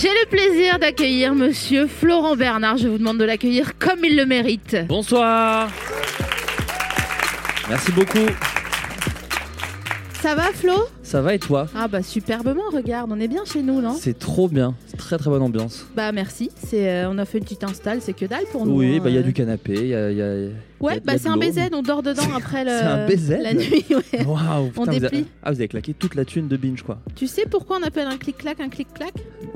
J'ai le plaisir d'accueillir monsieur Florent Bernard. Je vous demande de l'accueillir comme il le mérite. Bonsoir. Merci beaucoup. Ça va Flo? Ça va et toi? Ah bah superbement, regarde, on est bien chez nous, non? C'est trop bien. C'est très très bonne ambiance. Bah merci, c'est, euh, on a fait une petite install, c'est que dalle pour nous. Oui, hein, bah il y a euh. du canapé, il y a. y Ouais, bah c'est un. BZ, on dort dedans après le... Un la nuit. ouais. Waouh, On vous déplie. Ah, vous avez claqué toute la thune de binge quoi. Tu sais pourquoi on appelle un clic-clac un clic-clac?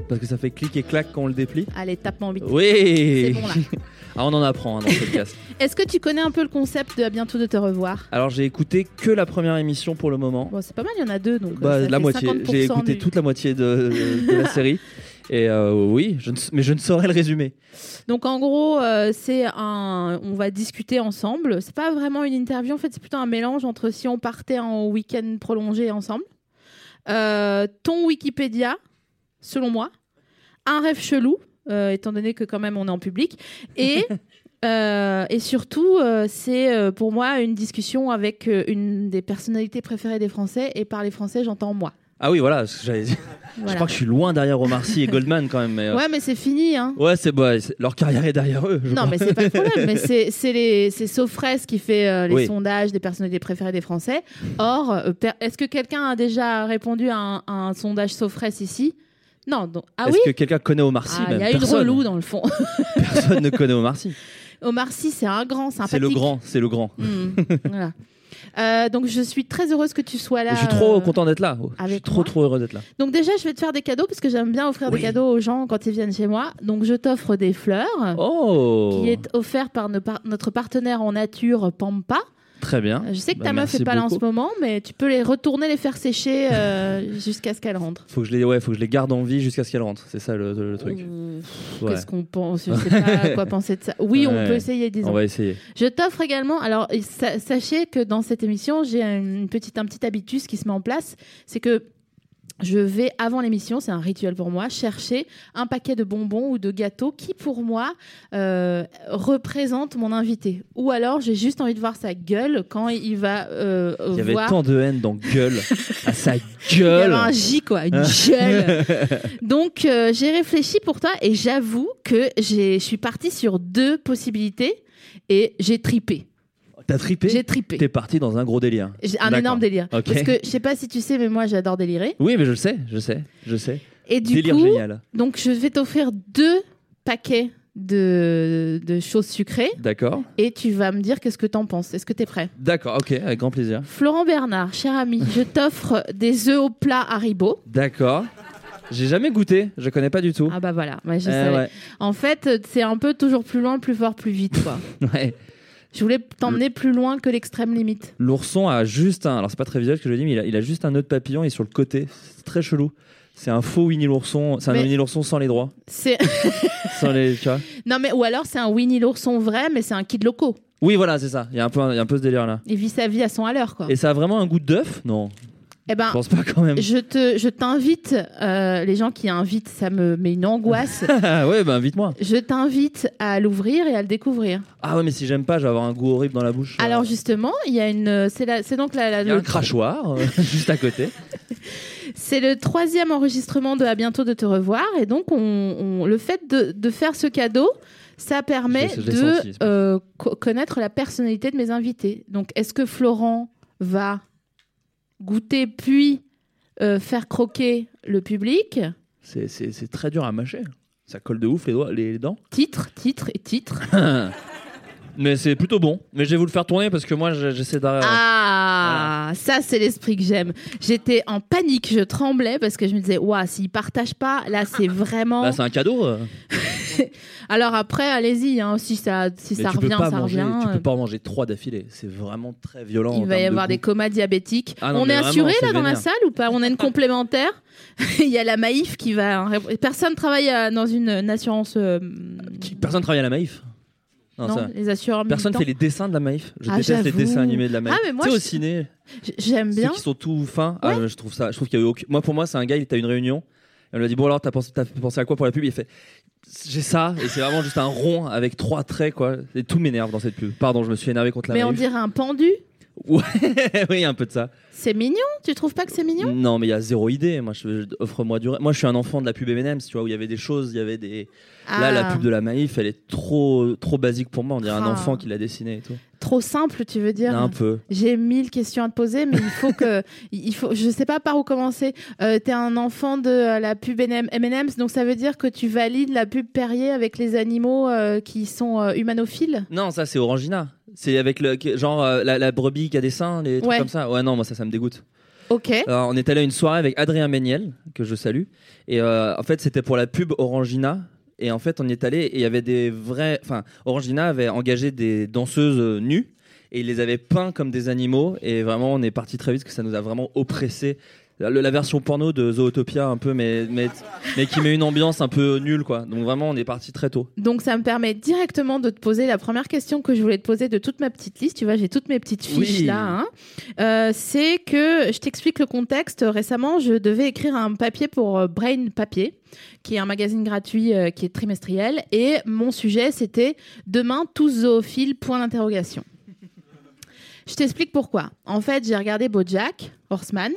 Parce que ça fait clic et clac quand on le déplie. Allez, tape-moi en vite. Oui C'est bon là. Ah, on en apprend hein, dans ce podcast. Est-ce que tu connais un peu le concept de à bientôt de te revoir? Alors j'ai écouté que la première émission pour le moment. Bon, c'est pas mal, il y en a deux, donc. Bah, euh, ça la fait moitié. 50% J'ai écouté du- toute la moitié de, de la série. Et euh, oui, je ne... mais je ne saurais le résumer. Donc en gros, euh, c'est un, on va discuter ensemble. C'est pas vraiment une interview, en fait, c'est plutôt un mélange entre si on partait en week-end prolongé ensemble, euh, ton Wikipédia, selon moi, un rêve chelou, étant donné que quand même on est en public, et euh, et surtout, euh, c'est euh, pour moi une discussion avec euh, une des personnalités préférées des Français, et par les Français, j'entends moi. Ah oui, voilà. j'allais dire. Je crois que je suis loin derrière Omar Sy et Goldman quand même. Mais, euh, Ouais, mais c'est fini, hein. Ouais, c'est bah, c'est- leur carrière est derrière eux. Non, crois. mais c'est pas le problème. mais c'est c'est les c'est Sofres qui fait euh, les Oui. sondages des personnalités préférées des Français. Or, euh, est-ce que quelqu'un a déjà répondu à un, à un sondage Sofres ici? Non. Donc ah Est-ce oui. que quelqu'un connaît Omar Sy Ah, il y a une Personne. relou dans le fond. Personne ne connaît Omar Sy. Omar Sy, c'est un grand sympathique. C'est le grand, c'est le grand. Hmm, voilà. Euh, donc je suis très heureuse que tu sois là. je suis trop euh, content d'être là. Je suis trop moi. trop heureux d'être là. Donc déjà, je vais te faire des cadeaux parce que j'aime bien offrir Oui. des cadeaux aux gens quand ils viennent chez moi. Donc je t'offre des fleurs. Oh Qui est offert par- notre partenaire en nature Pampa. Très bien. Je sais que Bah, ta meuf est pas là en ce moment, mais tu peux les retourner, les faire sécher euh, jusqu'à ce qu'elle rentre. Faut que je les, ouais, faut que je les garde en vie jusqu'à ce qu'elle rentre. C'est ça le, le truc. Ouais. Qu'est-ce qu'on pense? Je sais pas quoi penser de ça. Oui, on peut essayer, disons. On va essayer. Je t'offre également. Alors, sa- sachez que dans cette émission, j'ai une petite, un petit habitus qui se met en place. C'est que je vais, avant l'émission, c'est un rituel pour moi, chercher un paquet de bonbons ou de gâteaux qui, pour moi, euh, représente mon invité. Ou alors, j'ai juste envie de voir sa gueule quand il va euh, Il y avait voir. tant de haine dans gueule. à sa Il y gueule. avait un J, quoi, une gueule. Donc, euh, j'ai réfléchi pour toi et j'avoue que je suis partie sur deux possibilités et j'ai tripé. T'as tripé J'ai tripé. T'es parti dans un gros délire. J'ai un D'accord. énorme délire. Ok. Parce que je sais pas si tu sais, mais moi j'adore délirer. Oui, mais je le sais, je sais, je sais. Et du Délire coup, génial. donc je vais t'offrir deux paquets de, de choses sucrées D'accord. et tu vas me dire qu'est-ce que t'en penses. Est-ce que t'es prêt? D'accord, ok, avec grand plaisir. Florent Bernard, cher ami, je t'offre des œufs au plat Haribo. D'accord. J'ai jamais goûté, je connais pas du tout. Ah bah voilà, je Eh savais. ouais. En fait, c'est un peu toujours plus loin, plus fort, plus vite quoi. Ouais. Je voulais t'emmener plus loin que l'extrême limite. L'ourson a juste un. Alors, c'est pas très visuel ce que je dis, mais il a, il a juste un nœud de papillon et sur le côté. C'est très chelou. C'est un faux Winnie l'ourson. C'est un Mais- Winnie l'ourson sans les droits. C'est Sans les, tu vois non mais ou alors c'est un Winnie l'ourson vrai, mais c'est un kid loco. Oui, voilà, c'est ça. Il y, a un peu il y a un peu ce délire là. Il vit sa vie à 100 à l'heure quoi. Et ça a vraiment un goût d'œuf? Non, Eh ben, je pense pas quand même. Je te, je t'invite, euh, les gens qui invitent, ça me met une angoisse. Ah ouais, bah invite-moi. je t'invite à l'ouvrir et à le découvrir. Ah ouais, mais si j'aime pas, je vais avoir un goût horrible dans la bouche. Alors justement, il y a une, c'est la- c'est donc la, la- il y a un le, crachoir euh, juste à côté. c'est le troisième enregistrement de à bientôt de te revoir et donc on, on- le fait de, de faire ce cadeau, ça permet Je je de senti, euh, co- connaître la personnalité de mes invités. Donc est-ce que Florent va goûter puis euh, faire croquer le public C'est- très dur à mâcher. Ça colle de ouf les, doigts, les dents. Titre, titre et titre. Mais c'est plutôt bon. Mais je vais vous le faire tourner parce que moi, je- j'essaie d'arrêter. Ah, ça c'est l'esprit que j'aime. J'étais en panique, je tremblais parce que je me disais, waouh, s'ils partagent pas, là c'est vraiment. Bah, c'est un cadeau. euh. Alors après, allez-y, hein, si ça, si Mais ça revient, ça manger, revient. Tu euh, peux pas en manger trois d'affilée. C'est vraiment très violent. en Il va y de avoir des comas diabétiques. Ah non, on est vraiment, assuré là dans la salle ou pas? On a une complémentaire? Il y a la Maïf qui va. hein, Personne travaille à- dans une, assurance. euh, Personne travaille à la Maïf? Non, non, ça- les assureurs Personne militants. fait les dessins de la Maïf. Je Ah, déteste les dessins animés de la Maïf. Ah, mais moi, au ciné, J'aime ceux bien. qui sont tout fins. Ah, je trouve ça. Je trouve qu'il y a eu aucun- Moi, pour moi, c'est un gars. Il était à une réunion. Et on lui a dit bon alors, t'as pensé, à quoi pour la pub? Il fait j'ai ça et c'est vraiment juste un rond avec trois traits quoi. Et tout m'énerve dans cette pub. Pardon, je me suis énervé contre la Mais on dirait un pendu. Ouais, oui, un peu de ça. C'est mignon. Tu trouves pas que c'est mignon? Non, mais il y a zéro idée. Moi, je, offre-moi du. Moi, je suis un enfant de la pub M&M's, tu vois, où il y avait des choses, il y avait des. Là, la Ah, pub de la Maïf, elle est trop, trop basique pour moi. On dirait un Ah. enfant qui l'a dessinée et tout. Trop simple, tu veux dire? Un peu. J'ai mille questions à te poser, mais il faut que, il faut, je sais pas par où commencer. Euh, T'es un enfant de euh, la pub M&M's, donc ça veut dire que tu valides la pub Perrier avec les animaux euh, qui sont euh, humanophiles. Non, ça, c'est Orangina. C'est avec le genre euh, la, la brebis qui a des seins, les trucs Ouais. comme ça. Ouais, non, moi, ça, ça me dégoûte. Ok. Alors, on est allé à une soirée avec Adrien Méniel, que je salue. Et euh, en fait, c'était pour la pub Orangina. Et en fait, on y est allé et il y avait des vrais. Enfin, Orangina avait engagé des danseuses euh, nues et il les avait peints comme des animaux. Et vraiment, on est parti très vite parce que ça nous a vraiment oppressé. La, version porno de Zootopia, un peu, mais, mais, mais qui met une ambiance un peu nulle, quoi. Donc, vraiment, on est parti très tôt. Donc ça me permet directement de te poser la première question que je voulais te poser de toute ma petite liste. Tu vois, j'ai toutes mes petites fiches Oui. là. hein. Euh, c'est que je t'explique le contexte. Récemment, je devais écrire un papier pour euh, Brain Papier, qui est un magazine gratuit euh, qui est trimestriel. Et mon sujet, c'était demain tous zoophiles. Point d'interrogation. Je t'explique pourquoi. En fait, j'ai regardé BoJack Horseman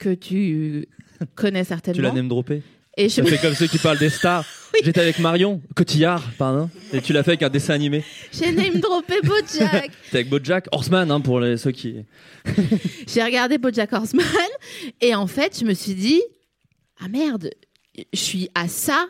que tu connais Tu l'as certainement. name droppé Et je Ça fait comme ceux qui parlent des stars. J'étais avec Marion Cotillard, pardon. Et tu l'as fait avec un dessin animé. j'ai name droppé BoJack. T'es avec Bojack Horseman, hein, pour les, ceux qui. J'ai regardé BoJack Horseman et en fait, je me suis dit ah merde, je suis à ça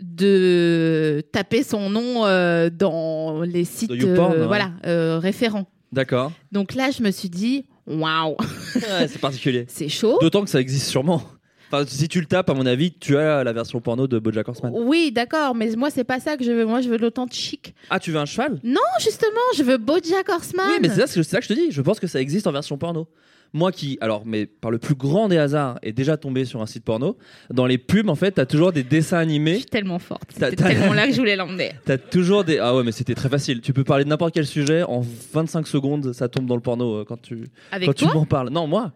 de taper son nom euh, dans les sites euh, voilà euh, référents. D'accord. Donc là, je me suis dit waouh, Ouais, c'est particulier. c'est chaud. D'autant que ça existe sûrement. Enfin, si tu le tapes, à mon avis, tu as la version porno de Bojack Horseman. Oui, d'accord, mais moi c'est pas ça que je veux. Moi, je veux l'authentique. Ah, tu veux un cheval? Non, justement, je veux BoJack Horseman. Oui, mais c'est ça, c'est ça que je te dis. Je pense que ça existe en version porno. Moi qui, alors, mais par le plus grand des hasards, est déjà tombé sur un site porno, dans les pubs, en fait, t'as toujours des dessins Je animés. suis tellement forte. T'as- C'était tellement là que je voulais l'emmener. T'as toujours des. Ah ouais, mais c'était très facile. Tu peux parler de n'importe quel sujet, en 25 secondes, ça tombe dans le porno euh, quand tu, Avec quand tu m'en parles. Non, moi.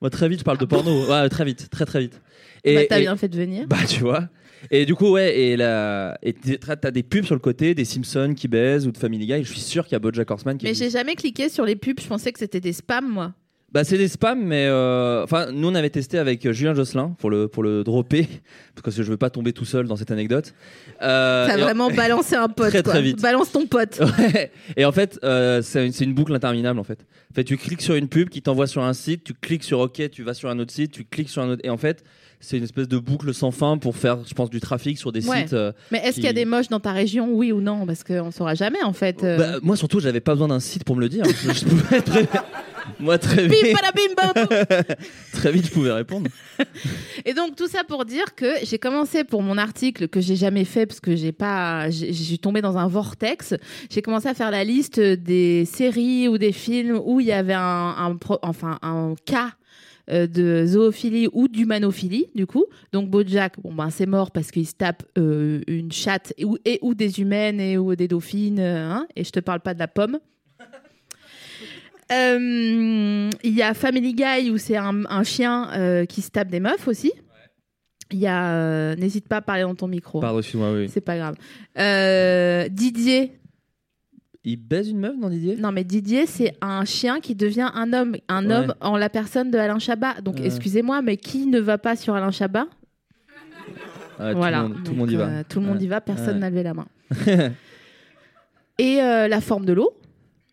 Moi, très vite, je parle de porno. Ouais, très vite, très très vite. Et, bah, t'as et- bien fait de venir. Bah, tu vois. Et du coup, ouais, et là, et t'as des pubs sur le côté, des Simpsons qui baisent ou de Family Guy. Je suis sûr qu'il y a BoJack Horseman qui Mais j'ai jamais cliqué sur les pubs. Je pensais que c'était des spams, moi. Bah, c'est des spams, mais euh, enfin, nous on avait testé avec euh, Julien Josselin pour le pour le dropper parce que je veux pas tomber tout seul dans cette anecdote. Euh, T'as et en- vraiment balancé un pote. Très, quoi. très vite. Balance ton pote. Ouais. Et en fait, euh, c'est une, c'est une boucle interminable en fait. En fait, tu cliques sur une pub qui t'envoie sur un site, tu cliques sur OK, tu vas sur un autre site, tu cliques sur un autre, et en fait, c'est une espèce de boucle sans fin pour faire, je pense, du trafic sur des Ouais. sites. euh, Mais est-ce qui- qu'il y a des moches dans ta région, oui ou non? Parce qu'on saura jamais en fait. euh. Bah, moi surtout, j'avais pas besoin d'un site pour me le dire. je, je pouvais très, moi très vite, très vite, je pouvais répondre. Et donc tout ça pour dire que j'ai commencé pour mon article que j'ai jamais fait parce que j'ai pas, j'ai- je suis tombée dans un vortex. J'ai commencé à faire la liste des séries ou des films où il y avait un, un pro- enfin un cas euh, de zoophilie ou d'humanophilie du coup. Donc BoJack, bon ben c'est mort parce qu'il se tape euh, une chatte et ou, et ou des humaines et ou des dauphines. euh, hein, et je te parle pas de la pomme. Euh, Il y a Family Guy où c'est un, un chien euh, qui se tape des meufs aussi. Il y a. euh, N'hésite pas à parler dans ton micro. Pardon, excuse-moi, oui. C'est pas grave. Euh, Didier. Il baise une meuf dans Didier? Non, mais Didier, c'est un chien qui devient un homme. Un Ouais. homme en la personne de Alain Chabat. Donc, Ouais. excusez-moi, mais qui ne va pas sur Alain Chabat? Ouais, Voilà. Tout le monde, tout le Donc, monde y va. euh, tout le monde y va, personne n'a levé la main. Et euh, la forme de l'eau.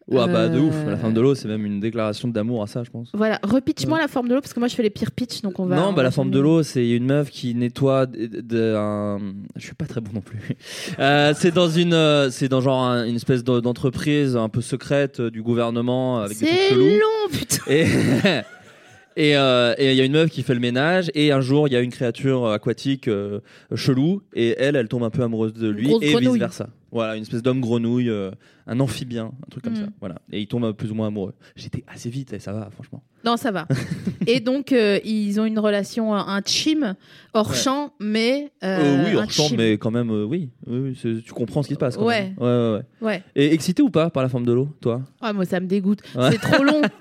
Ouais, bah de Euh, ouf. La forme de l'eau, c'est même une déclaration d'amour à ça, je pense. Voilà, repitch-moi la forme de l'eau parce que moi je fais les pires pitch donc on va. non, on bah la forme de l'eau, c'est une meuf qui nettoie de, de- un. Je suis pas très bon non plus. Euh, c'est dans une, euh, c'est dans genre un- une espèce de- d'entreprise un peu secrète euh, du gouvernement avec des trucs C'est long, putain. Et et euh, il y a une meuf qui fait le ménage et un jour il y a une créature aquatique euh, chelou et elle, elle tombe un peu amoureuse de lui et grenouille. vice versa. Voilà, une espèce d'homme grenouille, euh, un amphibien, un truc comme Mm. ça. Voilà, et ils tombent plus ou moins amoureux. J'étais assez vite et ça va, franchement. Non, ça va. Et donc euh, ils ont une relation, un chim hors Ouais. champ, mais. euh, Euh, oui, chante, chim. mais quand même, euh, oui, tu comprends ce qui se passe. Quand Ouais. même. ouais, ouais, ouais. Et excité ou pas par la forme de l'eau, toi? Ah, moi ça me dégoûte. C'est trop long.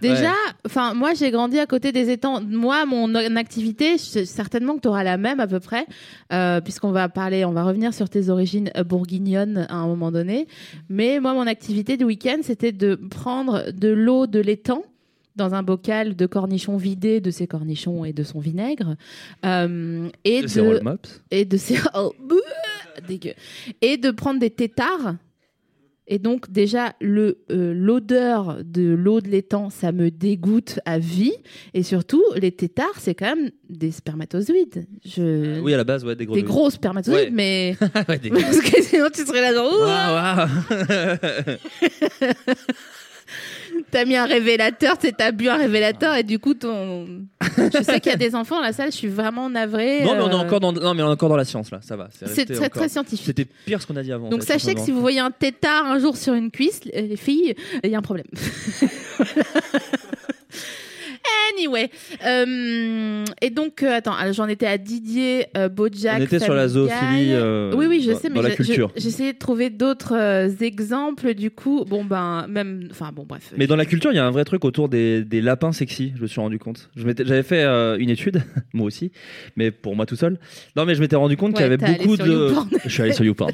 Déjà, Ouais. enfin moi j'ai grandi à côté des étangs. Moi mon activité, certainement que tu auras la même à peu près, euh, puisqu'on va parler, on va revenir sur tes origines bourguignonnes à un moment donné. Mais moi mon activité du week-end, c'était de prendre de l'eau de l'étang dans un bocal de cornichons vidé de ses cornichons et de son vinaigre euh, et De ces de roll mops et de oh, dégueu et de prendre des têtards et donc déjà le euh, l'odeur de l'eau de l'étang ça me dégoûte à vie et surtout les têtards c'est quand même des spermatozoïdes je Oui, à la base, ouais, des gros. des gros spermatozoïdes Ouais. mais ouais, des parce que sinon tu serais là genre Ouah. t'as mis un révélateur t'as bu un révélateur et du coup ton je sais qu'il y a des enfants dans la salle je suis vraiment navrée non, mais on est euh, encore dans, non, mais on est encore dans la science là. Ça va. c'est très encore- très scientifique C'était pire ce qu'on a dit avant. en Donc fait, sachez que si vous voyez un tétard un jour sur une cuisse, les les filles, il y a un problème. anyway, Euh, et donc euh, attends, j'en étais à Didier, euh, Bojack. On était sur la zoophilie, euh, oui, oui, je dans- sais, mais dans la culture. je- J'essayais de trouver d'autres exemples. Du coup, bon ben même, enfin bon bref. Mais dans la culture, il y a un vrai truc autour des, des lapins sexy, je me suis rendu compte. J'avais fait une étude, moi aussi, mais pour moi tout seul. Non, mais je m'étais rendu compte qu'il y avait beaucoup de. Je suis allé sur YouPorn.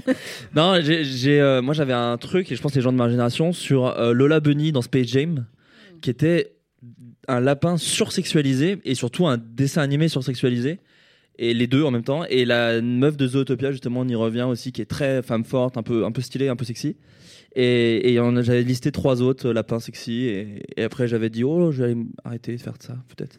non, j'ai, moi j'avais un truc, et je pense que les gens de ma génération, sur Lola Bunny dans Space Jam, qui était un lapin sursexualisé et surtout un dessin animé sursexualisé. Et les deux en même temps. Et la meuf de Zootopia, justement, on y revient aussi, qui est très femme forte, un peu, un peu stylée, un peu sexy. Et, et j'avais listé trois autres euh, lapins sexy. Et, et après, j'avais dit, oh, je vais arrêter de faire ça, peut-être.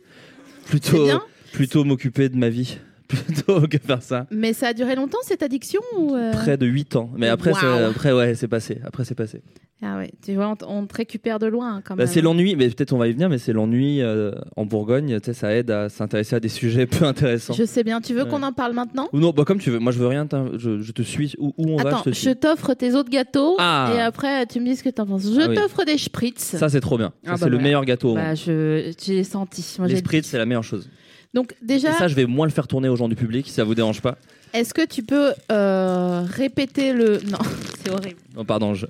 Plutôt, plutôt m'occuper de ma vie, plutôt que faire ça. Mais ça a duré longtemps cette addiction ou euh Près de 8 ans. Mais après, après ouais, c'est passé. Après, c'est passé. Ah ouais, tu vois, on, te récupère de loin hein, quand Bah, même. c'est l'ennui, mais peut-être on va y venir, mais c'est l'ennui euh, en Bourgogne. Tu ça aide à s'intéresser à des sujets peu intéressants. Je sais bien. Tu veux Ouais. qu'on en parle maintenant? Ou non, bah, comme tu veux. Moi, je veux rien. Je, je te suis. Où, où on va, Attends, je te je suis. t'offre tes autres gâteaux Ah. et après tu me dis ce que t'en penses. Je Ah oui. t'offre des spritz. Ça, c'est trop bien. Ça, Ah, bah, c'est le voilà. meilleur gâteau au Bah, je j'ai senti. Moi, Les spritz, c'est la meilleure chose. Donc déjà, Et ça, je vais moins le faire tourner aux gens du public, si ça vous dérange pas. est-ce que tu peux euh, répéter le Non, c'est horrible. Oh, pardon, je,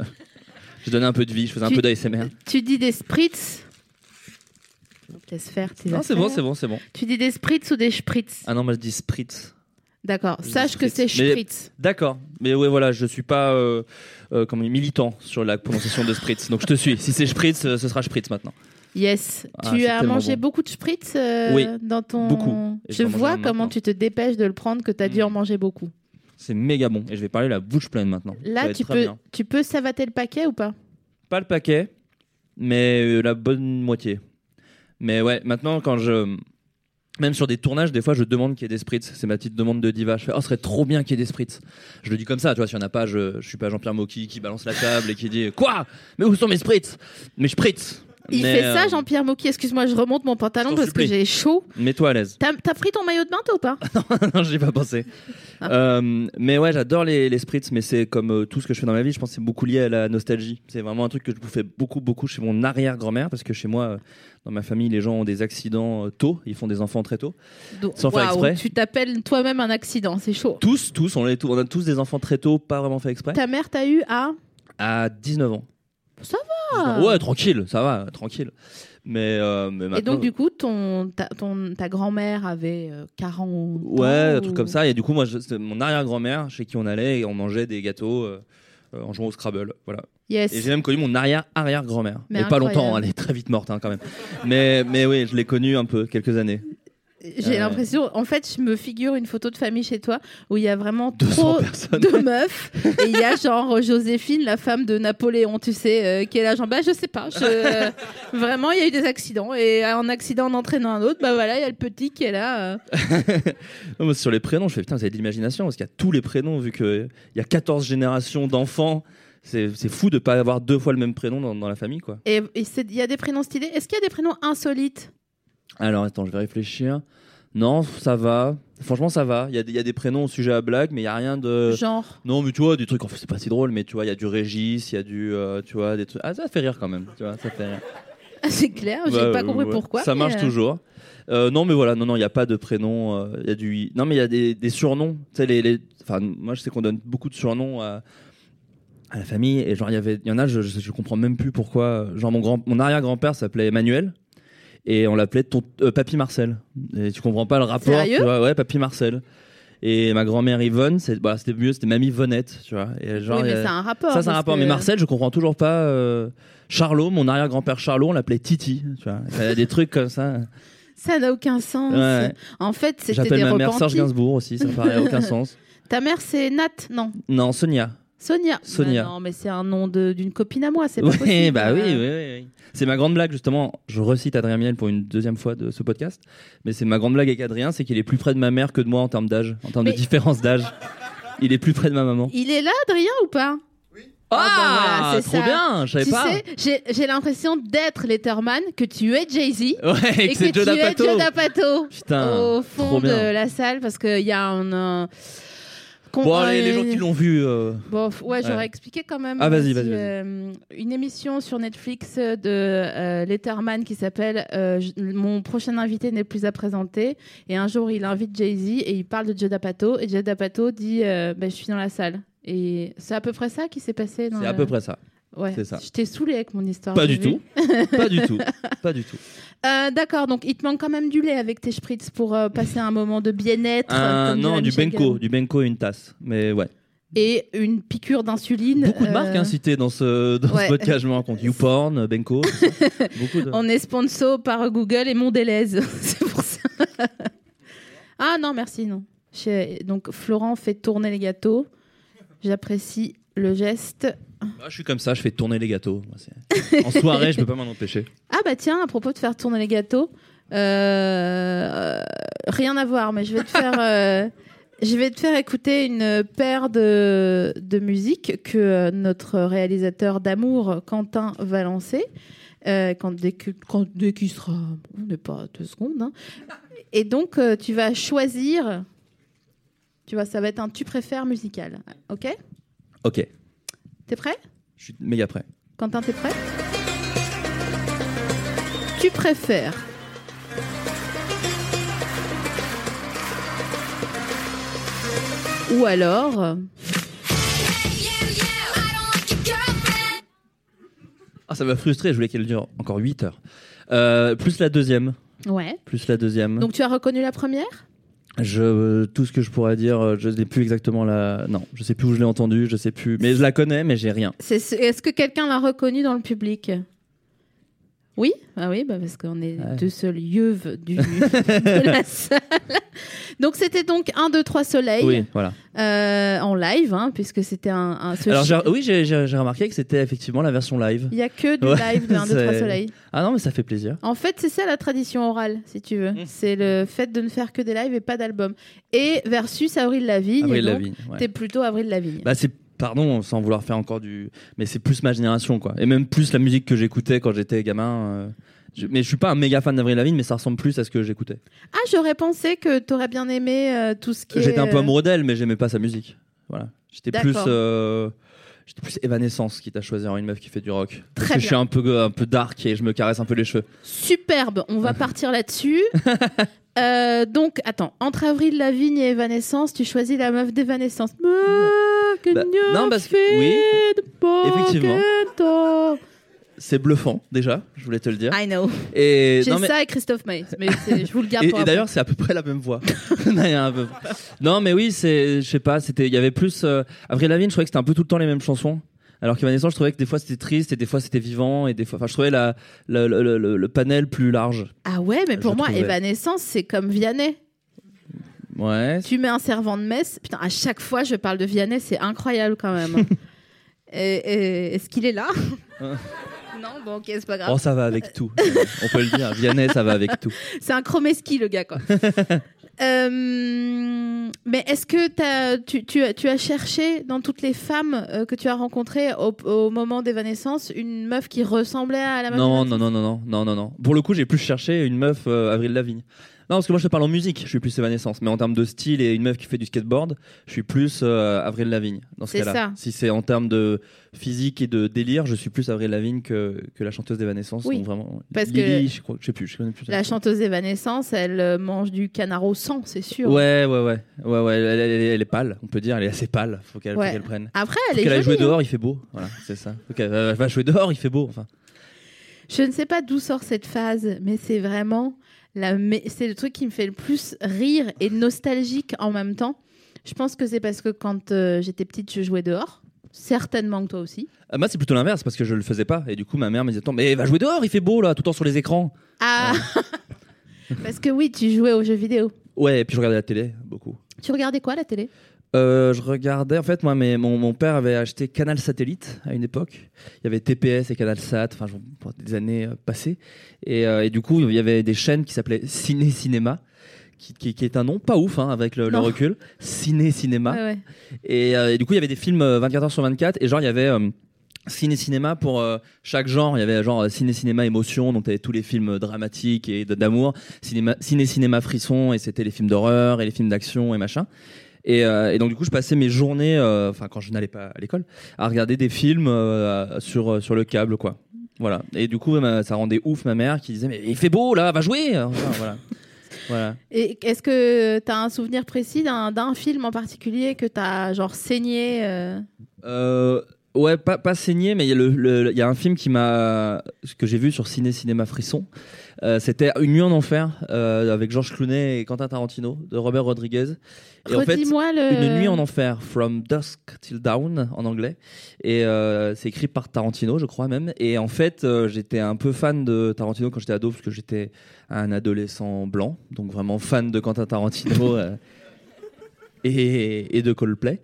je donnais un peu de vie, je faisais un peu d'ASMR. Tu dis des spritz. Laisse faire tes Non, c'est bon, c'est bon, c'est bon. Tu dis des spritz ou des spritz? Ah non, moi je dis spritz. D'accord. Sache que c'est spritz. D'accord, mais ouais, voilà, je suis pas euh, euh, dire, militant sur la prononciation de spritz. Donc je te suis. Si c'est spritz, ce sera spritz maintenant. Yes. Ah, tu as mangé bon. beaucoup de spritz euh, Oui, dans ton. beaucoup. Je vois comment maintenant. tu te dépêches de le prendre, que tu as dû Mm. en manger beaucoup. C'est méga bon et je vais parler la bouche pleine maintenant. Là, tu peux, bien. tu peux savater le paquet ou pas? Pas le paquet, mais euh, la bonne moitié. Mais ouais, maintenant quand je même sur des tournages, des fois je demande qu'il y ait des spritz. C'est ma petite demande de diva. Je fais, oh, ce serait trop bien qu'il y ait des spritz. Je le dis comme ça, tu vois. S'il y en a pas, je, je suis pas Jean-Pierre Mocky qui balance la table et qui dit quoi? Mais où sont mes spritz? Mais spritz. Il Mais, fait ça, euh, Jean-Pierre Mocky. Excuse-moi, je remonte mon pantalon parce que j'ai chaud. Mets-toi à l'aise. T'as pris ton maillot de bain, toi, ou pas non, j'y ai pas pensé. Ah. Euh, mais ouais, j'adore les, les spritz, mais c'est comme euh, tout ce que je fais dans ma vie, je pense que c'est beaucoup lié à la nostalgie. C'est vraiment un truc que je bouffais beaucoup, beaucoup chez mon arrière-grand-mère, parce que chez moi, dans ma famille, les gens ont des accidents tôt, ils font des enfants très tôt. Donc, Sans faire waouh, exprès. Tu t'appelles toi-même un accident, c'est chaud. Tous, tous, on a tous des enfants très tôt, pas vraiment fait exprès. Ta mère t'a eu à À 19 ans. Ça va Ouais, tranquille, ça va, tranquille. Mais, euh, mais Et donc, du coup, ton, ta, ton- ta grand-mère avait euh, 40 ans Ouais, un ou- truc comme ça. Et du coup, moi, je- mon arrière-grand-mère chez qui on allait et on mangeait des gâteaux euh, euh, en jouant au Scrabble. Voilà. Yes. Et j'ai même connu mon arrière-arrière-grand-mère. Mais pas longtemps, elle est très vite morte hein, quand même. mais, mais oui, je l'ai connue un peu, quelques années. J'ai Euh. l'impression, en fait, je me figure une photo de famille chez toi où il y a vraiment 200 trop personnes. de meufs et il y a genre Joséphine, la femme de Napoléon, tu sais, euh, qui est là, genre, bah je sais pas, je- euh, vraiment, il y a eu des accidents et un accident en entraînant un autre, bah voilà, il y a le petit qui est là. euh. Non, moi, sur les prénoms, je fais putain, vous avez de l'imagination parce qu'il y a tous les prénoms vu qu'il y a 14 générations d'enfants. C'est fou de pas avoir deux fois le même prénom dans, dans la famille, quoi. Et il y a des prénoms stylés. Est-ce qu'il y a des prénoms insolites? Alors, attends, je vais réfléchir. Non, ça va. Franchement, ça va. Il y a, des- il y a des prénoms au sujet à blague, mais il y a rien de. Genre, Non, mais tu vois, des trucs, enfin, c'est pas si drôle, mais tu vois, il y a du Régis, il y a du. euh, tu vois, des trucs. Ah, ça fait rire quand même. Tu vois, ça fait rire. c'est clair, j'ai Ouais, pas compris ouais. pourquoi. Ça mais, marche euh, toujours. Euh, non, mais voilà, non, non, il n'y a pas de prénom. euh, Il y a du. Non, mais il y a des, des surnoms. Tu sais, les, les- Enfin, moi, je sais qu'on donne beaucoup de surnoms à, à la famille. Et genre, il y avait, il y en a, je, je, je comprends même plus pourquoi. Genre, mon grand, mon arrière-grand-père s'appelait Emmanuel. Et on l'appelait ton, euh, Papy Marcel. Et tu comprends pas le rapport. Sérieux? Tu vois, ouais, Papy Marcel. Et ma grand-mère Yvonne, c'est, bah, c'était mieux, c'était Mamie Vonette, tu vois. Et genre, oui, mais a- c'est un rapport. ça, c'est un rapport. que- Mais Marcel, je comprends toujours pas. euh, Charlot, mon arrière-grand-père Charlot, on l'appelait Titi. Tu vois. Il y a des trucs comme ça. Ça n'a aucun sens. Ouais. En fait, c'était J'appelle des ma mère Serge. Gainsbourg aussi, ça paraît aucun sens. Ta mère, c'est Nat, non? Non, Sonia. Sonia. Sonia. Bah non, mais c'est un nom de- d'une copine à moi, c'est pas Oui, possible. bah oui, Euh, oui, oui, oui. C'est ma grande blague, justement. Je recite Adrien Miel pour une deuxième fois de ce podcast. Mais c'est ma grande blague avec Adrien, c'est qu'il est plus près de ma mère que de moi en termes d'âge, en termes Mais- de différence d'âge. Il est plus près de ma maman. Il est là, Adrien, ou pas? Ah, bah voilà, c'est trop ça. bien, je savais Tu pas. sais, j'ai- j'ai l'impression d'être Letterman, que tu es Jay-Z. Ouais, Et que c'est que tu Joe es D'Apato. Joe D'Apato Putain, au trop fond de la salle parce qu'il y a un. euh, Bon, allez, les gens qui l'ont vu. euh, Bon, f- ouais, j'aurais Ouais. expliqué quand même. Ah, vas-y, si, vas-y, vas-y. euh, une émission sur Netflix de euh, Letterman qui s'appelle euh, Mon prochain invité n'est plus à présenter. Et un jour, il invite Jay-Z et il parle de Joe D'Apato. Et Joe D'Apato dit euh, Ben, Je suis dans la salle. Et c'est à peu près ça qui s'est passé. dans C'est à le- peu près ça. Ouais. c'est ça. Je t'ai saoulé avec mon histoire. Pas j'ai du vu. tout. Pas du tout. Pas du tout. Euh, D'accord, donc il te manque quand même du lait avec tes spritz pour euh, passer un moment de bien-être. Comme non, du Benko. Du Benko et une tasse. Mais ouais. Et une piqûre d'insuline. Beaucoup de euh, marques hein, citées dans ce, dans ouais. ce podcast, je me rends compte. YouPorn, Benko. de. On est sponsor par Google et Mondelez. C'est pour ça. ah non, merci, non. Donc Florent fait tourner les gâteaux. J'apprécie le geste. Ah, je suis comme ça, je fais tourner les gâteaux. En soirée, je peux pas m'en empêcher. Ah bah tiens, à propos de faire tourner les gâteaux, euh, rien à voir, mais je vais te faire, euh, je vais te faire écouter une paire de, de musiques que euh, notre réalisateur d'amour Quentin va lancer. euh, quand, dès que- quand- dès qu'il sera, on n'est pas à deux secondes. hein. Et donc tu vas choisir, tu vois, ça va être un tu préfères musical, ok? Ok, T'es prêt? Je suis méga prêt. Quentin, t'es prêt? Tu préfères ou alors Ah, ça m'a frustré, je voulais qu'elle dure encore 8 heures. Euh, plus la deuxième. ouais. Plus la deuxième. Donc tu as reconnu la première? Je, tout ce que je pourrais dire, euh, je n'ai plus exactement la. Non, je sais plus où je l'ai entendu, je sais plus. Mais je la connais, mais j'ai rien. Est-ce que quelqu'un l'a reconnu dans le public? Oui, ah oui, bah parce qu'on est Ouais. deux seuls yeuves du, de la salle. Donc c'était donc 1, 2, 3 soleils Oui, voilà. euh, en live, hein, puisque c'était un, un- ce Alors, oui, j'ai remarqué que c'était effectivement la version live. Il y a que du Ouais, live de 1, 2, 3 c'est- soleils. Ah non, mais ça fait plaisir. En fait, c'est ça la tradition orale, si tu veux. Mm. C'est le fait de ne faire que des lives et pas d'albums. Et versus Avril Lavigne. Avril donc, Lavigne. ouais. T'es plutôt Avril Lavigne. Bah, c'est. Pardon, sans vouloir faire encore du. Mais c'est plus ma génération, quoi. Et même plus la musique que j'écoutais quand j'étais gamin. euh, je- Mais je suis pas un méga fan d'Avril Lavigne, mais ça ressemble plus à ce que j'écoutais. Ah, j'aurais pensé que t'aurais bien aimé euh, tout ce qui est. J'étais un peu euh, amoureux d'elle, mais j'aimais pas sa musique. Voilà. J'étais plus. Euh, J'étais plus Evanescence qui t'a choisi en une meuf qui fait du rock. Parce Très que bien. je suis un peu, un peu dark et je me caresse un peu les cheveux. Superbe, on va partir là-dessus. Euh, donc, attends, entre Avril Lavigne et Evanescence, tu choisis la meuf d'Evanescence. Bah, non, parce que- oui, effectivement. C'est bluffant, déjà, je voulais te le dire. I know. Et, J'ai mais- ça et Christophe Maé, mais je vous le garde et, pour et d'ailleurs, c'est à peu près la même voix. Non, mais oui, c'est, je sais pas, c'était, il y avait plus. Euh, Avril Lavigne, je croyais que c'était un peu tout le temps les mêmes chansons. Alors qu'Evanescence, je trouvais que des fois c'était triste et des fois c'était vivant et des fois, enfin, je trouvais la, la- le, le- le- le panel plus large. Ah ouais, mais pour moi, trouvais. Evanescence, c'est comme Vianney. Ouais. Tu mets un servant de messe. Putain, à chaque fois, je parle de Vianney, c'est incroyable quand même. Et- et- Est-ce qu'il est là? Non, bon, ok, c'est pas grave. Oh, ça va avec tout. On peut le dire. Vianney, ça va avec tout. C'est un chromeski, le gars, quoi. Euh, mais est-ce que t'as- tu, tu, as- tu as cherché dans toutes les femmes euh, que tu as rencontrées au, au moment d'Evanescence une meuf qui ressemblait à la meuf non, non, non, non, non, non, non. Pour le coup, j'ai plus cherché une meuf euh, Avril Lavigne. Non, parce que moi, je te parle en musique. Je suis plus Evanescence. Mais en termes de style et une meuf qui fait du skateboard, je suis plus euh, Avril Lavigne. Dans ce C'est cas-là. ça. Si c'est en termes de physique et de délire, je suis plus Avril Lavigne que, que la chanteuse d'Evanescence. Oui, Donc vraiment. parce Lily, que je crois, je sais plus. Je connais plus. La chanteuse d'Evanescence, elle euh, mange du canard au sang, c'est sûr. Ouais, ouais, ouais, ouais, ouais. Elle, elle- elle- elle est pâle. On peut dire, elle est assez pâle. Faut qu'elle faut Ouais. qu'elle prenne. Après, Faut elle est jolie. jouer hein. dehors, il fait beau. Voilà, c'est ça. Ok, elle va jouer dehors, il fait beau. Enfin. Je ne sais pas d'où sort cette phase, mais c'est vraiment c'est le truc qui me fait le plus rire et nostalgique en même temps. Je pense que c'est parce que quand euh, j'étais petite, je jouais dehors. Certainement que toi aussi. Euh, Moi, c'est plutôt l'inverse parce que je le faisais pas. Et du coup, ma mère me disait Attends, mais va jouer dehors, il fait beau là, tout le temps sur les écrans. Ah Parce que oui, tu jouais aux jeux vidéo. Ouais, et puis je regardais la télé beaucoup. Tu regardais quoi la télé? Euh, je regardais, en fait, moi, mais mon, mon père avait acheté Canal Satellite à une époque. Il y avait TPS et Canal Sat, enfin, des années euh, passées. Et, euh, et du coup, il y avait des chaînes qui s'appelaient Ciné Cinéma, qui, qui, qui est un nom pas ouf hein, avec le, recul. Ciné Cinéma. Ouais. Et, et du coup, il y avait des films euh, 24 heures sur 24. Et genre, il y avait ciné-cinéma pour euh, chaque genre. Il y avait genre ciné-cinéma émotion, donc t'avais tous les films dramatiques et d'amour. Cinéma- Ciné-cinéma frisson, et c'était les films d'horreur et les films d'action et machin. Et, euh, et donc, du coup, je passais mes journées, euh, enfin, quand je n'allais pas à l'école, à regarder des films euh, sur, sur le câble, quoi. Voilà. Et du coup, ça rendait ouf ma mère qui disait Mais il fait beau là, va jouer Enfin, voilà. voilà. Et est-ce que tu as un souvenir précis d'un d'un film en particulier que tu as genre saigné euh? Euh, ouais, pas, pas saigné, mais il y, a le- le- il y a un film qui m'a, que j'ai vu sur Ciné Cinéma Frisson. Euh, C'était Une nuit en enfer euh, avec Georges Clooney et Quentin Tarantino de Robert Rodriguez. Et en fait, Redis-moi le. Une nuit en enfer, From Dusk Till Dawn en anglais. Et euh, c'est écrit par Tarantino, je crois même. Et en fait, euh, j'étais un peu fan de Tarantino quand j'étais ado, parce que j'étais un adolescent blanc, donc vraiment fan de Quentin Tarantino. euh, et, et de Coldplay.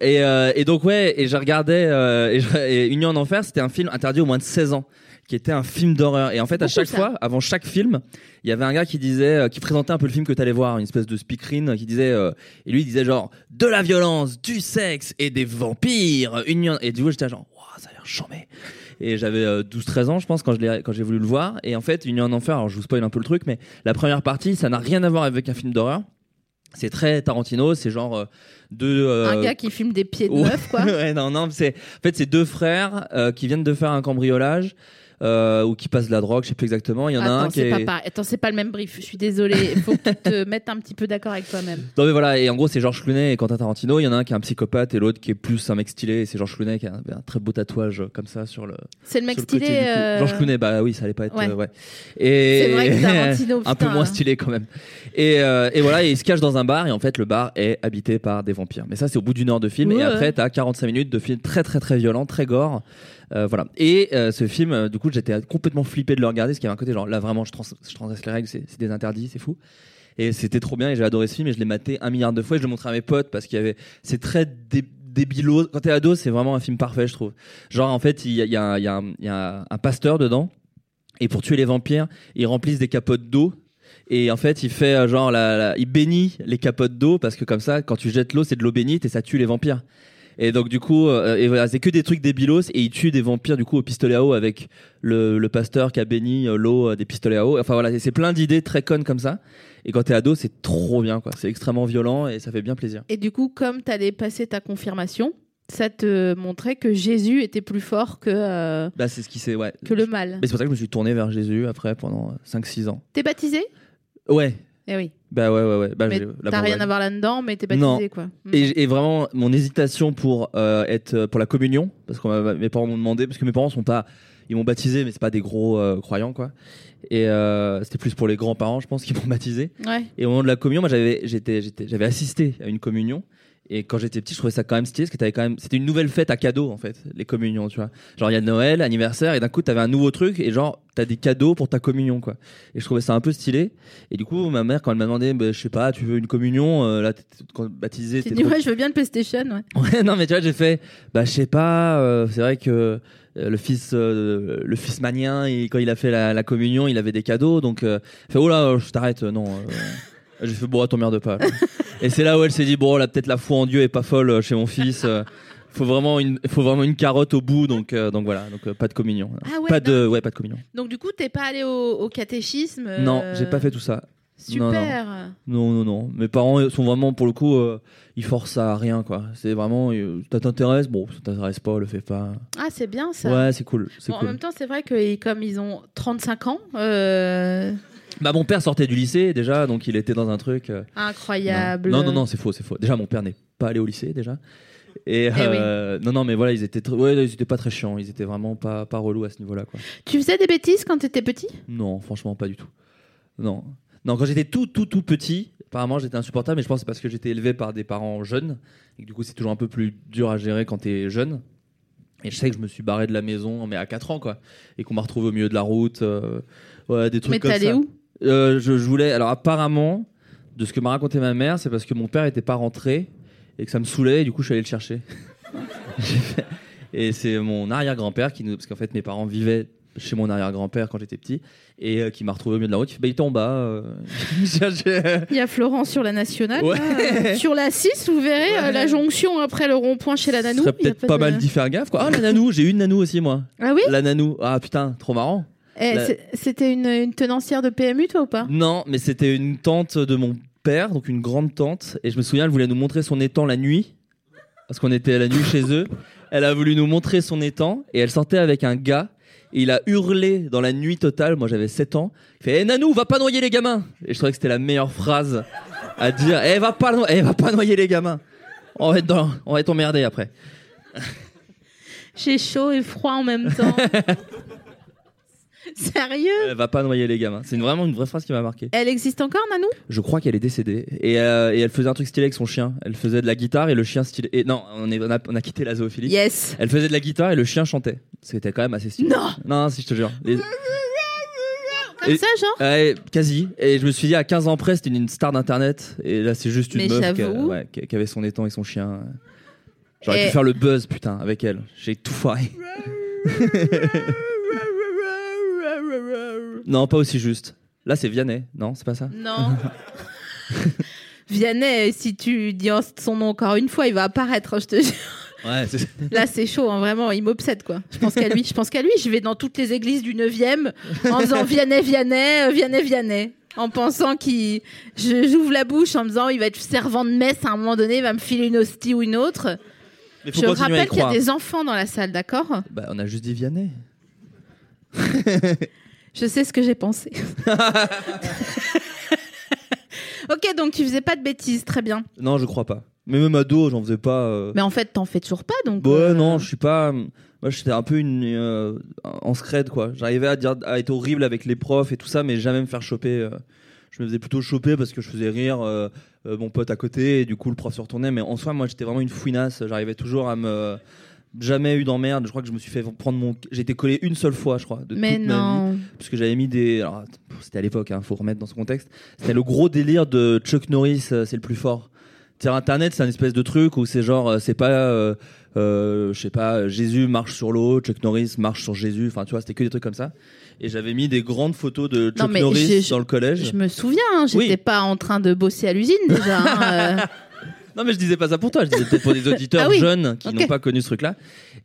Et, euh, et donc ouais, et je regardais euh, et, je- et Une nuit en enfer, c'était un film interdit au moins de 16 ans, qui était un film d'horreur. Et en fait, à Beaucoup, chaque ça. fois, avant chaque film, il y avait un gars qui disait, euh, qui présentait un peu le film que t'allais voir, une espèce de speakerine qui disait, euh, et lui il disait genre de la violence, du sexe et des vampires. En- Et du coup j'étais genre, Ouah, ça a l'air chambé. Et j'avais euh, 12-13 ans, je pense, quand je quand j'ai voulu le voir. Et en fait, nuit en enfer, alors je vous spoil un peu le truc, mais la première partie, ça n'a rien à voir avec un film d'horreur. C'est très Tarantino, c'est genre euh, deux. euh, Un gars qui filme des pieds de meuf, quoi. ouais, non, non, c'est en fait c'est deux frères euh, qui viennent de faire un cambriolage euh, ou qui passent de la drogue, je sais plus exactement. Il y en a un qui est. pas pareil. Attends, c'est pas le même brief. Je suis désolée. Il faut que tu te mettes un petit peu d'accord avec toi-même. Non mais voilà, et en gros c'est Georges Clooney et Quentin Tarantino. Il y en a un qui est un psychopathe et l'autre qui est plus un mec stylé. Et c'est Georges Clooney qui a un, un très beau tatouage euh, comme ça sur le. C'est le mec le stylé. euh, Georges Clooney, bah oui, ça allait pas être. Ouais. euh, ouais. Et C'est vrai que Tarantino, un peu putain, moins hein. stylé quand même. Et, euh, et voilà, et il se cache dans un bar et en fait le bar est habité par des vampires. Mais ça c'est au bout d'une heure de film Ouais. et après t'as 45 minutes de film très très très violent, très gore. Euh, voilà. Et euh, ce film, euh, du coup, j'étais complètement flippé de le regarder, parce qu'il y avait un côté genre là vraiment, je, trans je transgresse les règles, c'est des interdits, c'est fou. Et c'était trop bien et j'ai adoré ce film et je l'ai maté un milliard de fois et je le montrais à mes potes parce qu'il y avait, c'est très dé débilo. Quand t'es ado, c'est vraiment un film parfait, je trouve. Genre en fait, il y a, y a y a un- pasteur dedans et pour tuer les vampires, ils remplissent des capotes d'eau. Et en fait, il fait genre, la- il bénit les capotes d'eau parce que comme ça, quand tu jettes l'eau, c'est de l'eau bénite et ça tue les vampires. Et donc du coup, euh, et voilà, c'est que des trucs débilos et il tue des vampires du coup au pistolet à eau avec le, le pasteur qui a béni euh, l'eau euh, des pistolets à eau. Enfin voilà, c'est plein d'idées très connes comme ça. Et quand t'es ado, c'est trop bien quoi. C'est extrêmement violent et ça fait bien plaisir. Et du coup, comme tu allais passer ta confirmation, ça te montrait que Jésus était plus fort que, euh, Bah c'est ce qui s'est ouais. que le mal. Mais c'est pour ça que je me suis tourné vers Jésus après pendant 5-6 ans. T'es baptisé? Ouais. Eh oui. Bah ouais ouais ouais. Bah, t'as rien à voir là-dedans, mais t'es Non. baptisé, quoi. Mm. Et, et vraiment, mon hésitation pour euh, être pour la communion, parce que mes parents m'ont demandé, parce que mes parents sont pas, ils m'ont baptisé, mais c'est pas des gros euh, croyants quoi. Et euh, c'était plus pour les grands-parents, je pense, qui m'ont baptisé. Ouais. Et au moment de la communion, moi j'avais, j'étais, j'avais assisté à une communion. Et quand j'étais petit, je trouvais ça quand même stylé, parce que t'avais quand même, c'était une nouvelle fête à cadeaux en fait, les communions, tu vois. Genre il y a Noël, anniversaire, et d'un coup t'avais un nouveau truc, et genre t'as des cadeaux pour ta communion, quoi. Et je trouvais ça un peu stylé. Et du coup, ma mère quand elle m'a demandé, bah, je sais pas, tu veux une communion, euh, là quand baptisé, Tu dis, trop- ouais, je veux bien le PlayStation, ouais. Ouais, non, mais tu vois, j'ai fait, bah, je sais pas, euh, c'est vrai que euh, le fils, euh, le fils manien, il- quand il a fait la, la communion, il avait des cadeaux, donc, euh, fait, oh là, je t'arrête, non. euh. J'ai fait, bon, t'emmerde pas. Et c'est là où elle s'est dit, bon, là, peut-être la foi en Dieu est pas folle euh, chez mon fils. euh, faut vraiment une, faut vraiment une carotte au bout, donc, euh, donc voilà, donc euh, pas de communion. Ah ouais, pas de, ouais, pas de communion. Donc du coup, t'es pas allé au, au catéchisme euh, Non, j'ai pas fait tout ça. Super. Non, non, non. Mes parents sont vraiment, pour le coup, ils forcent à rien, quoi. C'est vraiment, ça t'intéresse, bon, ça t'intéresse pas, le fais pas. Ah, c'est bien ça. Ouais, c'est cool, En même temps, c'est vrai que comme ils ont 35 ans, Bah mon père sortait du lycée déjà, donc il était dans un truc. euh, incroyable. Non, non, non, c'est faux, c'est faux. Déjà mon père n'est pas allé au lycée déjà. Et Eh euh, non, non, mais voilà, ils étaient, tr- ouais, ils étaient pas très chiants, ils étaient vraiment pas, pas relous à ce niveau-là, quoi. Tu faisais des bêtises quand t'étais petit? Non, franchement, pas du tout. Non, non, quand j'étais tout, tout, tout petit, apparemment j'étais insupportable, mais je pense que c'est parce que j'étais élevé par des parents jeunes et que du coup c'est toujours un peu plus dur à gérer quand t'es jeune. Et je sais que je me suis barré de la maison, mais à 4 ans, quoi, et qu'on m'a retrouvé au milieu de la route, euh, ouais, des trucs Mais comme ça. où? Euh, je, je voulais. Alors apparemment, de ce que m'a raconté ma mère, c'est parce que mon père était pas rentré et que ça me saoulait. Et du coup, je suis allé le chercher. Et c'est mon arrière-grand-père qui nous, parce qu'en fait, mes parents vivaient chez mon arrière-grand-père quand j'étais petit et euh, qui m'a retrouvé au milieu de la route. Il fait, bah, il était en bas. euh. Il y a Florence sur la nationale. Ouais. là. sur la 6, vous verrez euh, la jonction après le rond-point chez la Ce nanou. serait il y a peut-être pas, de- mal d'y faire gaffe. Quoi. Oh, la nanou, j'ai eu une nanou aussi, moi. Ah oui? La nanou. Ah putain, trop marrant. Eh, la- C'était une, une tenancière de PMU, toi ou pas? Non, mais c'était une tante de mon père, donc une grande tante. Et je me souviens, elle voulait nous montrer son étang la nuit. Parce qu'on était à la nuit chez eux. Elle a voulu nous montrer son étang. Et elle sortait avec un gars. Et il a hurlé dans la nuit totale. Moi, j'avais 7 ans. Il fait Eh Nanou, va pas noyer les gamins Et je trouvais que c'était la meilleure phrase à dire Eh, va pas, no- eh, va pas noyer les gamins on va, être dans, on va être emmerdé après. J'ai chaud et froid en même temps. Sérieux Eh, va pas noyer les gamins. C'est une- vraiment une vraie phrase qui m'a marqué. Elle existe encore, Nanou? Je crois qu'elle est décédée. Et, euh, et elle faisait un truc stylé avec son chien. Elle faisait de la guitare et le chien stylé. Et non, on, est, on, a, on a quitté la zoophilie. Yes. Elle faisait de la guitare et le chien chantait. C'était quand même assez stylé. Non. Non, si je te jure. Les- Comme Et- ça, genre? Ouais, quasi. Et je me suis dit, à 15 ans près, c'était une star d'internet. Et là, c'est juste une Mais meuf qui, j'avoue. ouais, qui- qui avait son étang et son chien. J'aurais Et- pu faire le buzz, putain, avec elle. J'ai tout foiré. non, pas aussi juste. Là, c'est Vianney. Non, c'est pas ça Non. Vianney, si tu dis son nom encore une fois, il va apparaître, je te jure. Ouais, Là, c'est chaud, hein, vraiment, il m'obsède, quoi. Je pense qu'à lui, je pense qu'à lui, je vais dans toutes les églises du 9e en disant Vianney, Vianney, euh, Vianney, Vianney. En pensant qu'il. J'ouvre la bouche en me disant il va être servant de messe à un moment donné, il va me filer une hostie ou une autre. Mais Je rappelle qu'il y a des enfants dans la salle, d'accord? Bah, on a juste dit Vianney. Je sais ce que j'ai pensé. ok, donc tu faisais pas de bêtises, très bien. Non, je crois pas. Mais même ado, j'en faisais pas. euh, Mais en fait, t'en fais toujours pas, donc. Ouais, euh, non, je suis pas. Moi, j'étais un peu une, euh, en scred, quoi. J'arrivais à, dire, à être horrible avec les profs et tout ça, mais jamais me faire choper. euh. Je me faisais plutôt choper parce que je faisais rire euh, euh, mon pote à côté et du coup, le prof se retournait. Mais en soi, moi, j'étais vraiment une fouinasse. J'arrivais toujours à me. Jamais eu d'emmerde. Je crois que je me suis fait prendre mon. J'ai été collé une seule fois, je crois. De Mais toute ma vie non. parce que j'avais mis des. Alors, c'était à l'époque, il faut remettre dans ce contexte. C'était le gros délire de Chuck Norris, euh, c'est le plus fort. Sur Internet, c'est un espèce de truc où c'est genre, euh, c'est pas, euh, je sais pas, Jésus marche sur l'eau, Chuck Norris marche sur Jésus. Enfin, tu vois, c'était que des trucs comme ça. Et j'avais mis des grandes photos de Chuck mais Norris dans le collège. Je me souviens, hein, j'étais Oui. pas en train de bosser à l'usine déjà. hein. Non, mais je disais pas ça pour toi. Je disais peut-être pour des auditeurs Ah oui. jeunes qui Ok. n'ont pas connu ce truc-là.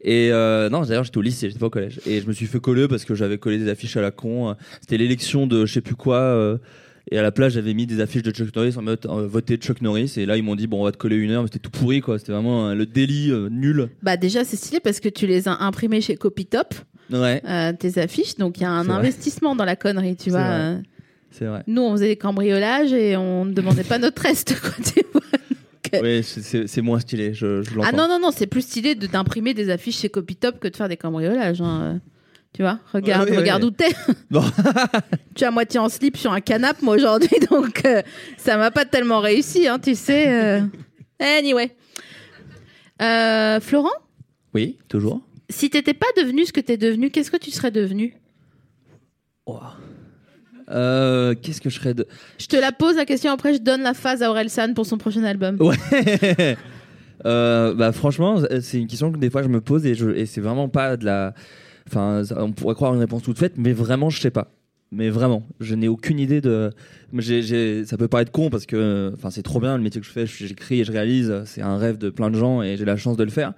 Et euh, non, d'ailleurs, j'étais au lycée, j'étais pas au collège. Et je me suis fait coller parce que j'avais collé des affiches à la con. C'était l'élection de je sais plus quoi. euh, et à la place, j'avais mis des affiches de Chuck Norris en mode euh, voter Chuck Norris. Et là, ils m'ont dit, bon, on va te coller une heure. Mais c'était tout pourri, quoi. C'était vraiment euh, le délit euh, nul. Bah déjà c'est stylé parce que tu les as imprimés chez Copytop, Ouais, euh, tes affiches, donc il y a un C'est vrai. investissement dans la connerie, tu C'est vois. vrai. euh. c'est vrai. Nous on faisait des cambriolages et on ne demandait pas notre reste, quoi, tu vois. Euh, Ouais, c'est- moins stylé, je, je l'entends. Ah non non non, c'est plus stylé de d'imprimer des affiches chez Copytop que de faire des cambriolages. hein, euh. Tu vois, regarde, Ouais, regarde ouais. où t'es. Bon. tu es à moitié en slip sur un canapé, moi aujourd'hui, donc euh, ça m'a pas tellement réussi, hein, tu sais. euh. Anyway. Euh, Florent, Oui, toujours. si t'étais pas devenu ce que t'es devenu, qu'est-ce que tu serais devenu? Euh, Qu'est-ce que je serais de. Je te la pose la question après, je donne la phase à Aurel San pour son prochain album. Ouais. Euh, bah franchement, c'est une question que des fois je me pose et, je, et c'est vraiment pas de la. Enfin, on pourrait croire une réponse toute faite, mais vraiment, je sais pas. Mais vraiment, je n'ai aucune idée de. ça peut paraître con parce que, enfin, c'est trop bien le métier que je fais. J'écris et je réalise. C'est un rêve de plein de gens et j'ai la chance de le faire.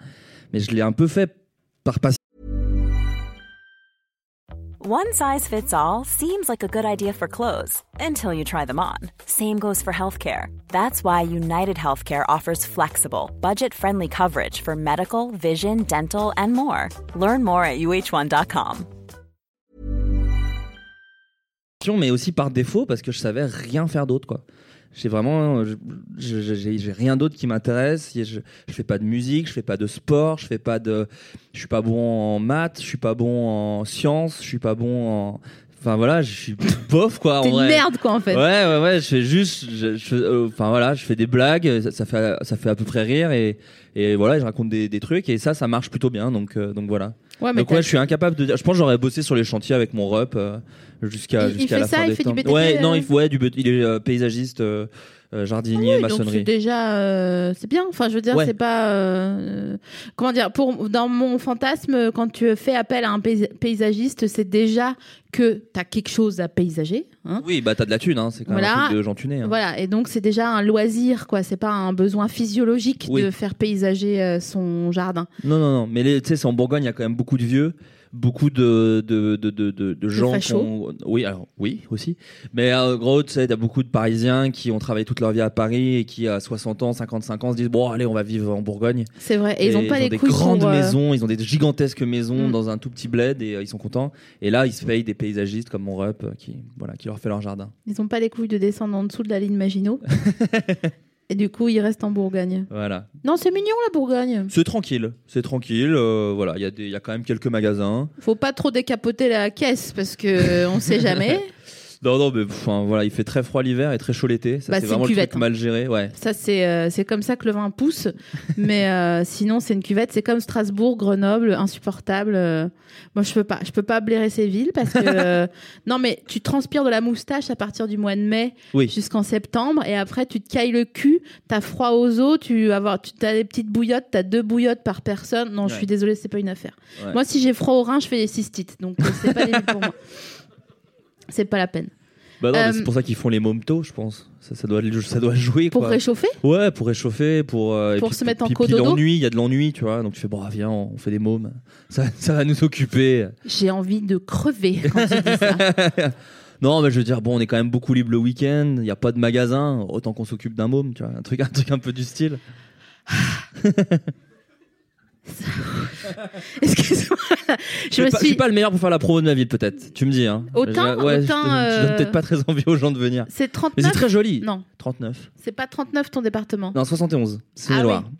Mais je l'ai un peu fait par passion. One size fits all seems like a good idea for clothes until you try them on. Same goes for healthcare. That's why United Healthcare offers flexible, budget friendly coverage for medical, vision, dental, and more. Learn more at uh1.com. mais aussi par défaut parce que je savais rien faire d'autre quoi. J'ai vraiment, j'ai rien d'autre qui m'intéresse. Je, je fais pas de musique, je fais pas de sport, je fais pas de, je suis pas bon en maths, je suis pas bon en sciences, je suis pas bon en, enfin voilà, je suis bof quoi. en T'es une merde, quoi, en fait. Ouais, ouais, ouais, je fais juste, je, je- euh, enfin voilà, je fais des blagues, ça, ça fait, ça fait à peu près rire et, et voilà, je raconte des, des trucs et ça, ça marche plutôt bien, donc, euh, donc voilà. Ouais, mais donc ouais, je suis incapable de dire. Je pense que j'aurais bossé sur les chantiers avec mon rep euh, jusqu'à la ça, fin il des fait du temps. BTP, Ouais, non, euh il, ouais, du, il est euh, paysagiste, euh, jardinier, Oui, donc maçonnerie. c'est déjà euh, c'est bien enfin je veux dire Ouais. c'est pas euh, comment dire pour dans mon fantasme quand tu fais appel à un paysa- paysagiste c'est déjà que tu as quelque chose à paysager hein. Oui, bah t'as de la thune, hein, c'est quand même Voilà. un truc de gens tunés. hein. Voilà, et donc c'est déjà un loisir, quoi. C'est pas un besoin physiologique Oui. de faire paysager son jardin. Non, non, non, mais tu sais, c'est en Bourgogne, il y a quand même beaucoup de vieux, beaucoup de, de, de, de, gens qui ont... Oui, alors, oui, aussi. Mais en gros, tu sais, il y a beaucoup de Parisiens qui ont travaillé toute leur vie à Paris et qui, à 60 ans, 55 ans, se disent, bon, allez, on va vivre en Bourgogne. C'est vrai. Et, ils ont pas les des couilles grandes pour, euh, maisons, ils ont des gigantesques maisons Mm. dans un tout petit bled et euh, ils sont contents. Et là, ils se payent des paysagistes comme mon rep euh, qui, voilà, qui leur fait leur jardin. Ils ont pas les couilles de descendre en dessous de la ligne Maginot. et du coup, ils restent en Bourgogne. Voilà. Non, c'est mignon la Bourgogne. C'est tranquille, c'est tranquille. euh, voilà, il y, a des- il y a quand même quelques magasins. Faut pas trop décapoter la caisse parce que on sait jamais. Non, non, mais enfin, voilà, il fait très froid l'hiver et très chaud l'été. Ça, Bah, c'est c'est vraiment le cuvette, truc mal géré. Ouais. Ça, c'est euh, c'est comme ça que le vin pousse. Mais euh, sinon, c'est une cuvette. C'est comme Strasbourg, Grenoble, insupportable. Euh, moi, je peux pas. Je peux pas blairer ces villes parce que. euh, non, mais tu transpires de la moustache à partir du mois de mai Oui. jusqu'en septembre. Et après, tu te cailles le cul. T'as froid aux os. Tu as des petites bouillottes. T'as deux bouillottes par personne. Non, je Ouais. suis désolée, c'est pas une affaire. Ouais. Moi, si j'ai froid au rein, je fais des cystites. Donc, euh, c'est pas des villes pour moi. C'est pas la peine. Bah non, mais Euh, c'est pour ça qu'ils font les momtos, je pense. Ça, ça doit, ça doit jouer. Pour quoi. réchauffer Ouais, pour réchauffer, pour. euh, Pour puis- se mettre en puis- cododo. puis l'ennui, il y a de l'ennui, tu vois. Donc tu fais, bon, viens, on fait des mômes. Ça, ça va nous occuper. J'ai envie de crever quand tu dis ça. non, mais je veux dire, bon, on est quand même beaucoup libre le week-end. Il n'y a pas de magasin. Autant qu'on s'occupe d'un môme, tu vois. Un truc, un truc un peu du style. Excuse-moi. Je, me suis suis. suis pas le meilleur pour faire la promo de ma ville, peut-être. Tu me dis, hein. Autant- Je- ouais, je- autant, je, euh, donne peut-être pas très envie aux gens de venir. C'est Mais 39 c'est très joli. Non, 39. c'est pas 39 ton département. Non, 71. C'est Ah Loire. oui.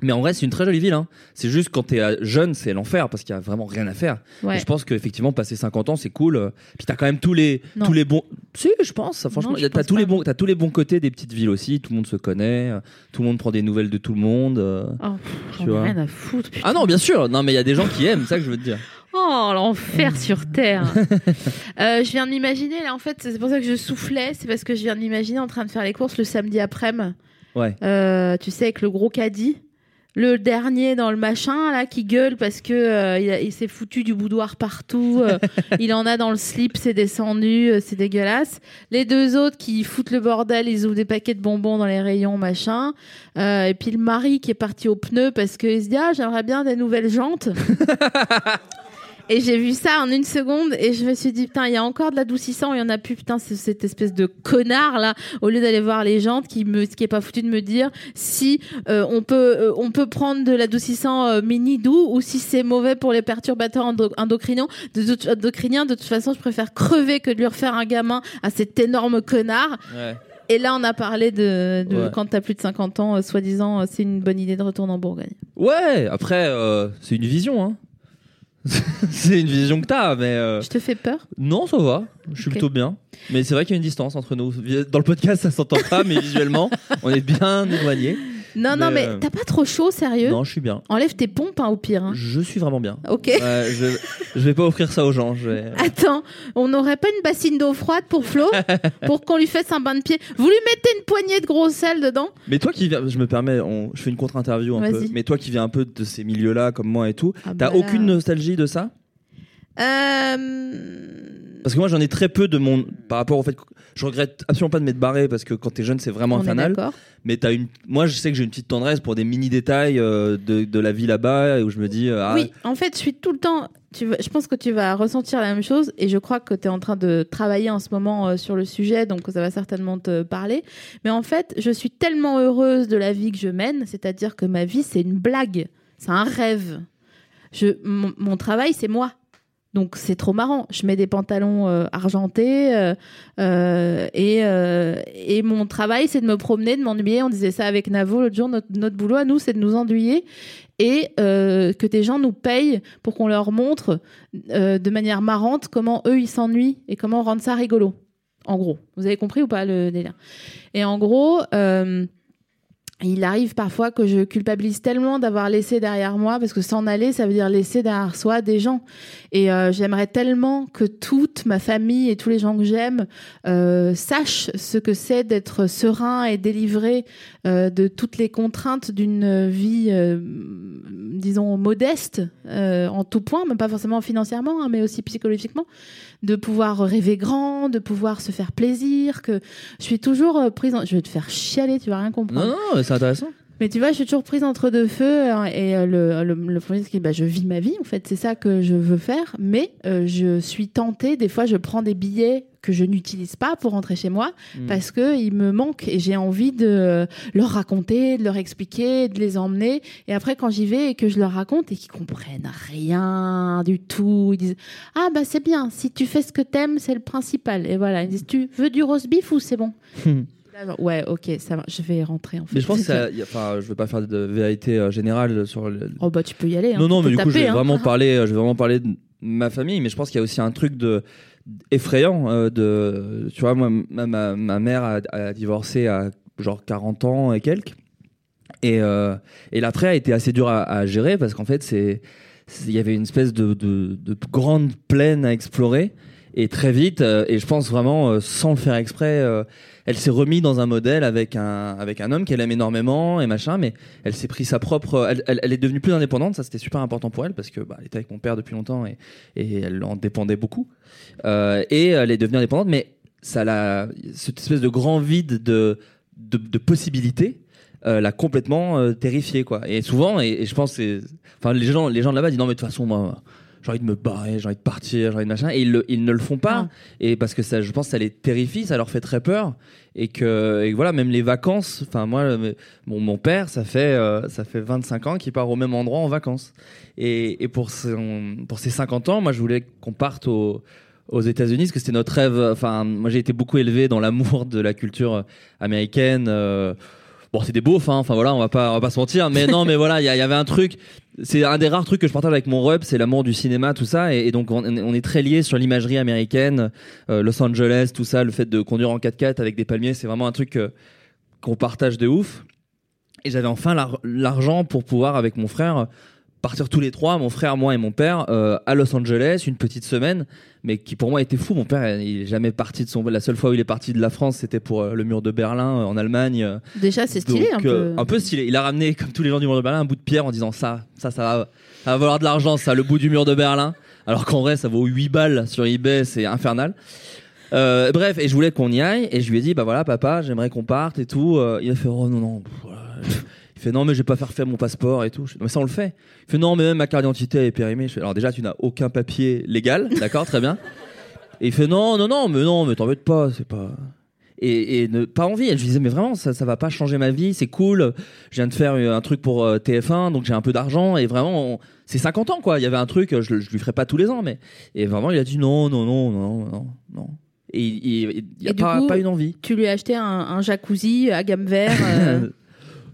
Mais en vrai, c'est une très jolie ville. Hein. C'est juste quand t'es euh, jeune, c'est l'enfer parce qu'il y a vraiment rien à faire. Ouais. Et je pense qu'effectivement, passer 50 ans, c'est cool. Euh, Puis t'as quand même tous les, Non. tous les bons. Si, je pense. ça, franchement, t'as tous les bons, t'as tous les bons côtés des petites villes aussi. Tout le monde se connaît. euh, Tout le monde prend des nouvelles de tout le monde. Oh, pff, Tu vois. rien à foutre. putain. Ah non, bien sûr. Non, mais il y a des gens qui aiment. C'est ça que je veux te dire. Oh, l'enfer sur Terre. Euh, je viens de m'imaginer, là, en fait, c'est pour ça que je soufflais. C'est parce que je viens de m'imaginer en train de faire les courses le samedi après-midi. Ouais. Euh, tu sais, avec le gros caddie. Le dernier dans le machin, là, qui gueule parce que euh, il, s'est foutu du boudoir partout. euh, il en a dans le slip, c'est descendu, euh, c'est dégueulasse. Les deux autres qui foutent le bordel, ils ouvrent des paquets de bonbons dans les rayons, machin. Euh, et puis le mari qui est parti au pneu parce qu'il se dit Ah, j'aimerais bien des nouvelles jantes. Et j'ai vu ça en une seconde et je me suis dit putain il y a encore de l'adoucissant il y en a plus putain c'est cette espèce de connard là au lieu d'aller voir les jantes qui me qui est pas foutu de me dire si euh, on peut euh, on peut prendre de l'adoucissant euh, mini doux ou si c'est mauvais pour les perturbateurs endo- endocriniens de, toute- endocriniens de toute façon je préfère crever que de lui refaire un gamin à cet énorme connard Ouais. et là on a parlé de, de Ouais. quand t'as plus de 50 ans euh, soi-disant euh, c'est une bonne idée de retourner en Bourgogne Ouais. Après, euh, c'est une vision. Hein. c'est une vision que t'as, mais. euh, je te fais peur Non, ça va. Je suis plutôt bien. Mais c'est vrai qu'il y a une distance entre nous. Dans le podcast, ça s'entend pas, mais visuellement, on est bien éloignés. Non, non, Mais, euh, t'as pas trop chaud, sérieux? Non, je suis bien. Enlève tes pompes, hein, au pire. hein. Je suis vraiment bien. Ok. Je, je vais pas offrir ça aux gens. Je vais... Attends, on n'aurait pas une bassine d'eau froide pour Flo pour qu'on lui fasse un bain de pied? Vous lui mettez une poignée de gros sel dedans? Mais toi qui viens, je me permets, on- je fais une contre-interview un peu. Mais toi qui viens un peu de ces milieux-là, comme moi et tout, Ah t'as bah là. aucune nostalgie de ça? Euh, Parce que moi j'en ai très peu de mon. Par rapport au fait que je regrette absolument pas de m'être barré parce que quand t'es jeune c'est vraiment On infernal. Mais t'as une. Moi je sais que j'ai une petite tendresse pour des mini détails euh, de, de la vie là-bas où je me dis. euh, ah, Oui, en fait, je suis tout le temps. Tu je pense que tu vas ressentir la même chose et je crois que tu es en train de travailler en ce moment euh, sur le sujet, donc ça va certainement te parler. Mais en fait, je suis tellement heureuse de la vie que je mène, c'est-à-dire que ma vie, c'est une blague, c'est un rêve. Je, mon, mon travail, c'est moi. Donc c'est trop marrant. Je mets des pantalons euh, argentés euh, euh, et, et mon travail, c'est de me promener, de m'ennuyer. On disait ça avec Navo l'autre jour. Notre, notre boulot à nous, c'est de nous ennuyer et que des gens nous payent pour qu'on leur montre de manière marrante comment eux ils s'ennuient et comment rendre ça rigolo. En gros, vous avez compris ou pas le délire? Et en gros, il arrive parfois que je culpabilise tellement d'avoir laissé derrière moi, parce que s'en aller, ça veut dire laisser derrière soi des gens. Et euh, j'aimerais tellement que toute ma famille et tous les gens que j'aime euh, sachent ce que c'est d'être serein et délivré euh, de toutes les contraintes d'une vie, euh, disons, modeste euh, en tout point, même pas forcément financièrement, hein, mais aussi psychologiquement, de pouvoir rêver grand, de pouvoir se faire plaisir, que je suis toujours euh, prise en... Je vais te faire chialer, tu vas rien comprendre. C'est intéressant. Mais tu vois, je suis toujours prise entre deux feux hein, et euh, le, le, le premier c'est que bah, je vis ma vie en fait, c'est ça que je veux faire. Mais euh, je suis tentée, des fois je prends des billets que je n'utilise pas pour rentrer chez moi Mm. parce que ils me manquent et j'ai envie de euh, leur raconter, de leur expliquer, de les emmener. Et après quand j'y vais et que je leur raconte et qu'ils comprennent rien du tout, ils disent ah bah c'est bien, si tu fais ce que t'aimes c'est le principal. Et voilà, ils disent tu veux du roast beef ou c'est bon? Ouais, ok, ça va, je vais rentrer en fait. Mais je pense que C'est ça, y a- enfin, je veux pas faire de vérité euh, générale sur le. Oh bah tu peux y aller. hein. non, non, Tu mais peux du coup, je taper, vais hein. vraiment parler, euh, je vais vraiment parler de ma famille, mais je pense qu'il y a aussi un truc de effrayant euh, de, tu vois, moi, ma, ma, ma mère a, a divorcé à genre 40 ans et quelques, et euh, et l'après a été assez dur à, à gérer parce qu'en fait, c'est, c'est- il y avait une espèce de, de, de grande plaine à explorer. Et très vite, euh, et je pense vraiment euh, sans le faire exprès, euh, elle s'est remise dans un modèle avec un, avec un homme qu'elle aime énormément et machin, mais elle s'est pris sa propre. Elle, est devenue plus indépendante, ça c'était super important pour elle parce que bah, elle était avec mon père depuis longtemps et, elle en dépendait beaucoup. Euh, et elle est devenue indépendante, mais ça l'a. Cette espèce de grand vide de, de, possibilités. euh, l'a complètement euh, terrifiée quoi et souvent et, je pense enfin les gens les gens de là-bas disent non mais de toute façon moi j'ai envie de me barrer j'ai envie de partir j'ai envie de machin et ils, le- ils ne le font pas et parce que ça je pense que ça les terrifie ça leur fait très peur et que, et voilà même les vacances enfin moi mon, mon père ça fait euh, ça fait 25 ans qu'il part au même endroit en vacances et, et pour son, pour ses 50 ans moi je voulais qu'on parte au aux États-Unis, parce que c'était notre rêve. Enfin, moi, j'ai été beaucoup élevé dans l'amour de la culture euh, américaine. euh, Bon, c'est des beaufs, hein. enfin voilà, on va pas, on va pas se mentir, mais non, mais voilà, il y, avait un truc. C'est un des rares trucs que je partage avec mon rep, c'est l'amour du cinéma, tout ça, et, donc on, est très lié sur l'imagerie américaine, euh, Los Angeles, tout ça, le fait de conduire en 4x4 avec des palmiers, c'est vraiment un truc euh, qu'on partage de ouf. Et j'avais enfin l'ar- l'argent pour pouvoir, avec mon frère, partir tous les trois, mon frère, moi et mon père, euh, à Los Angeles, une petite semaine, mais qui pour moi était fou. Mon père, il est jamais parti de son. La seule fois où il est parti de la France, c'était pour euh, le mur de Berlin euh, en Allemagne. Déjà, c'est stylé donc, un peu. un peu stylé. Il a ramené, comme tous les gens du mur de Berlin, un bout de pierre en disant ça, ça, ça va, ça va valoir de l'argent, ça, le bout du mur de Berlin. Alors qu'en vrai, ça vaut 8 balles sur eBay, c'est infernal. Bref, et je voulais qu'on y aille, et je lui ai dit, bah voilà, papa, j'aimerais qu'on parte et tout. Il a fait, oh non, non, pff, voilà. Il fait, non, mais je vais pas faire faire mon passeport et tout. Je fais, mais ça, on le fait. Il fait, non, mais même ma carte d'identité est périmée. Je fais, alors déjà, tu n'as aucun papier légal, d'accord, très bien. Et il fait, non, non, non, mais non, mais t'embête pas, c'est pas et, et ne pas envie. Et je lui disais mais vraiment ça ça va pas changer ma vie, c'est cool. Je viens de faire un truc pour euh, TF1 donc j'ai un peu d'argent et vraiment on- c'est 50 ans quoi. Il y avait un truc je, le- je lui ferai pas tous les ans mais et vraiment il a dit non non non non non non. Et il il- il y a pas coup, pas une envie. Tu lui as acheté un, un jacuzzi à gamme vert. euh,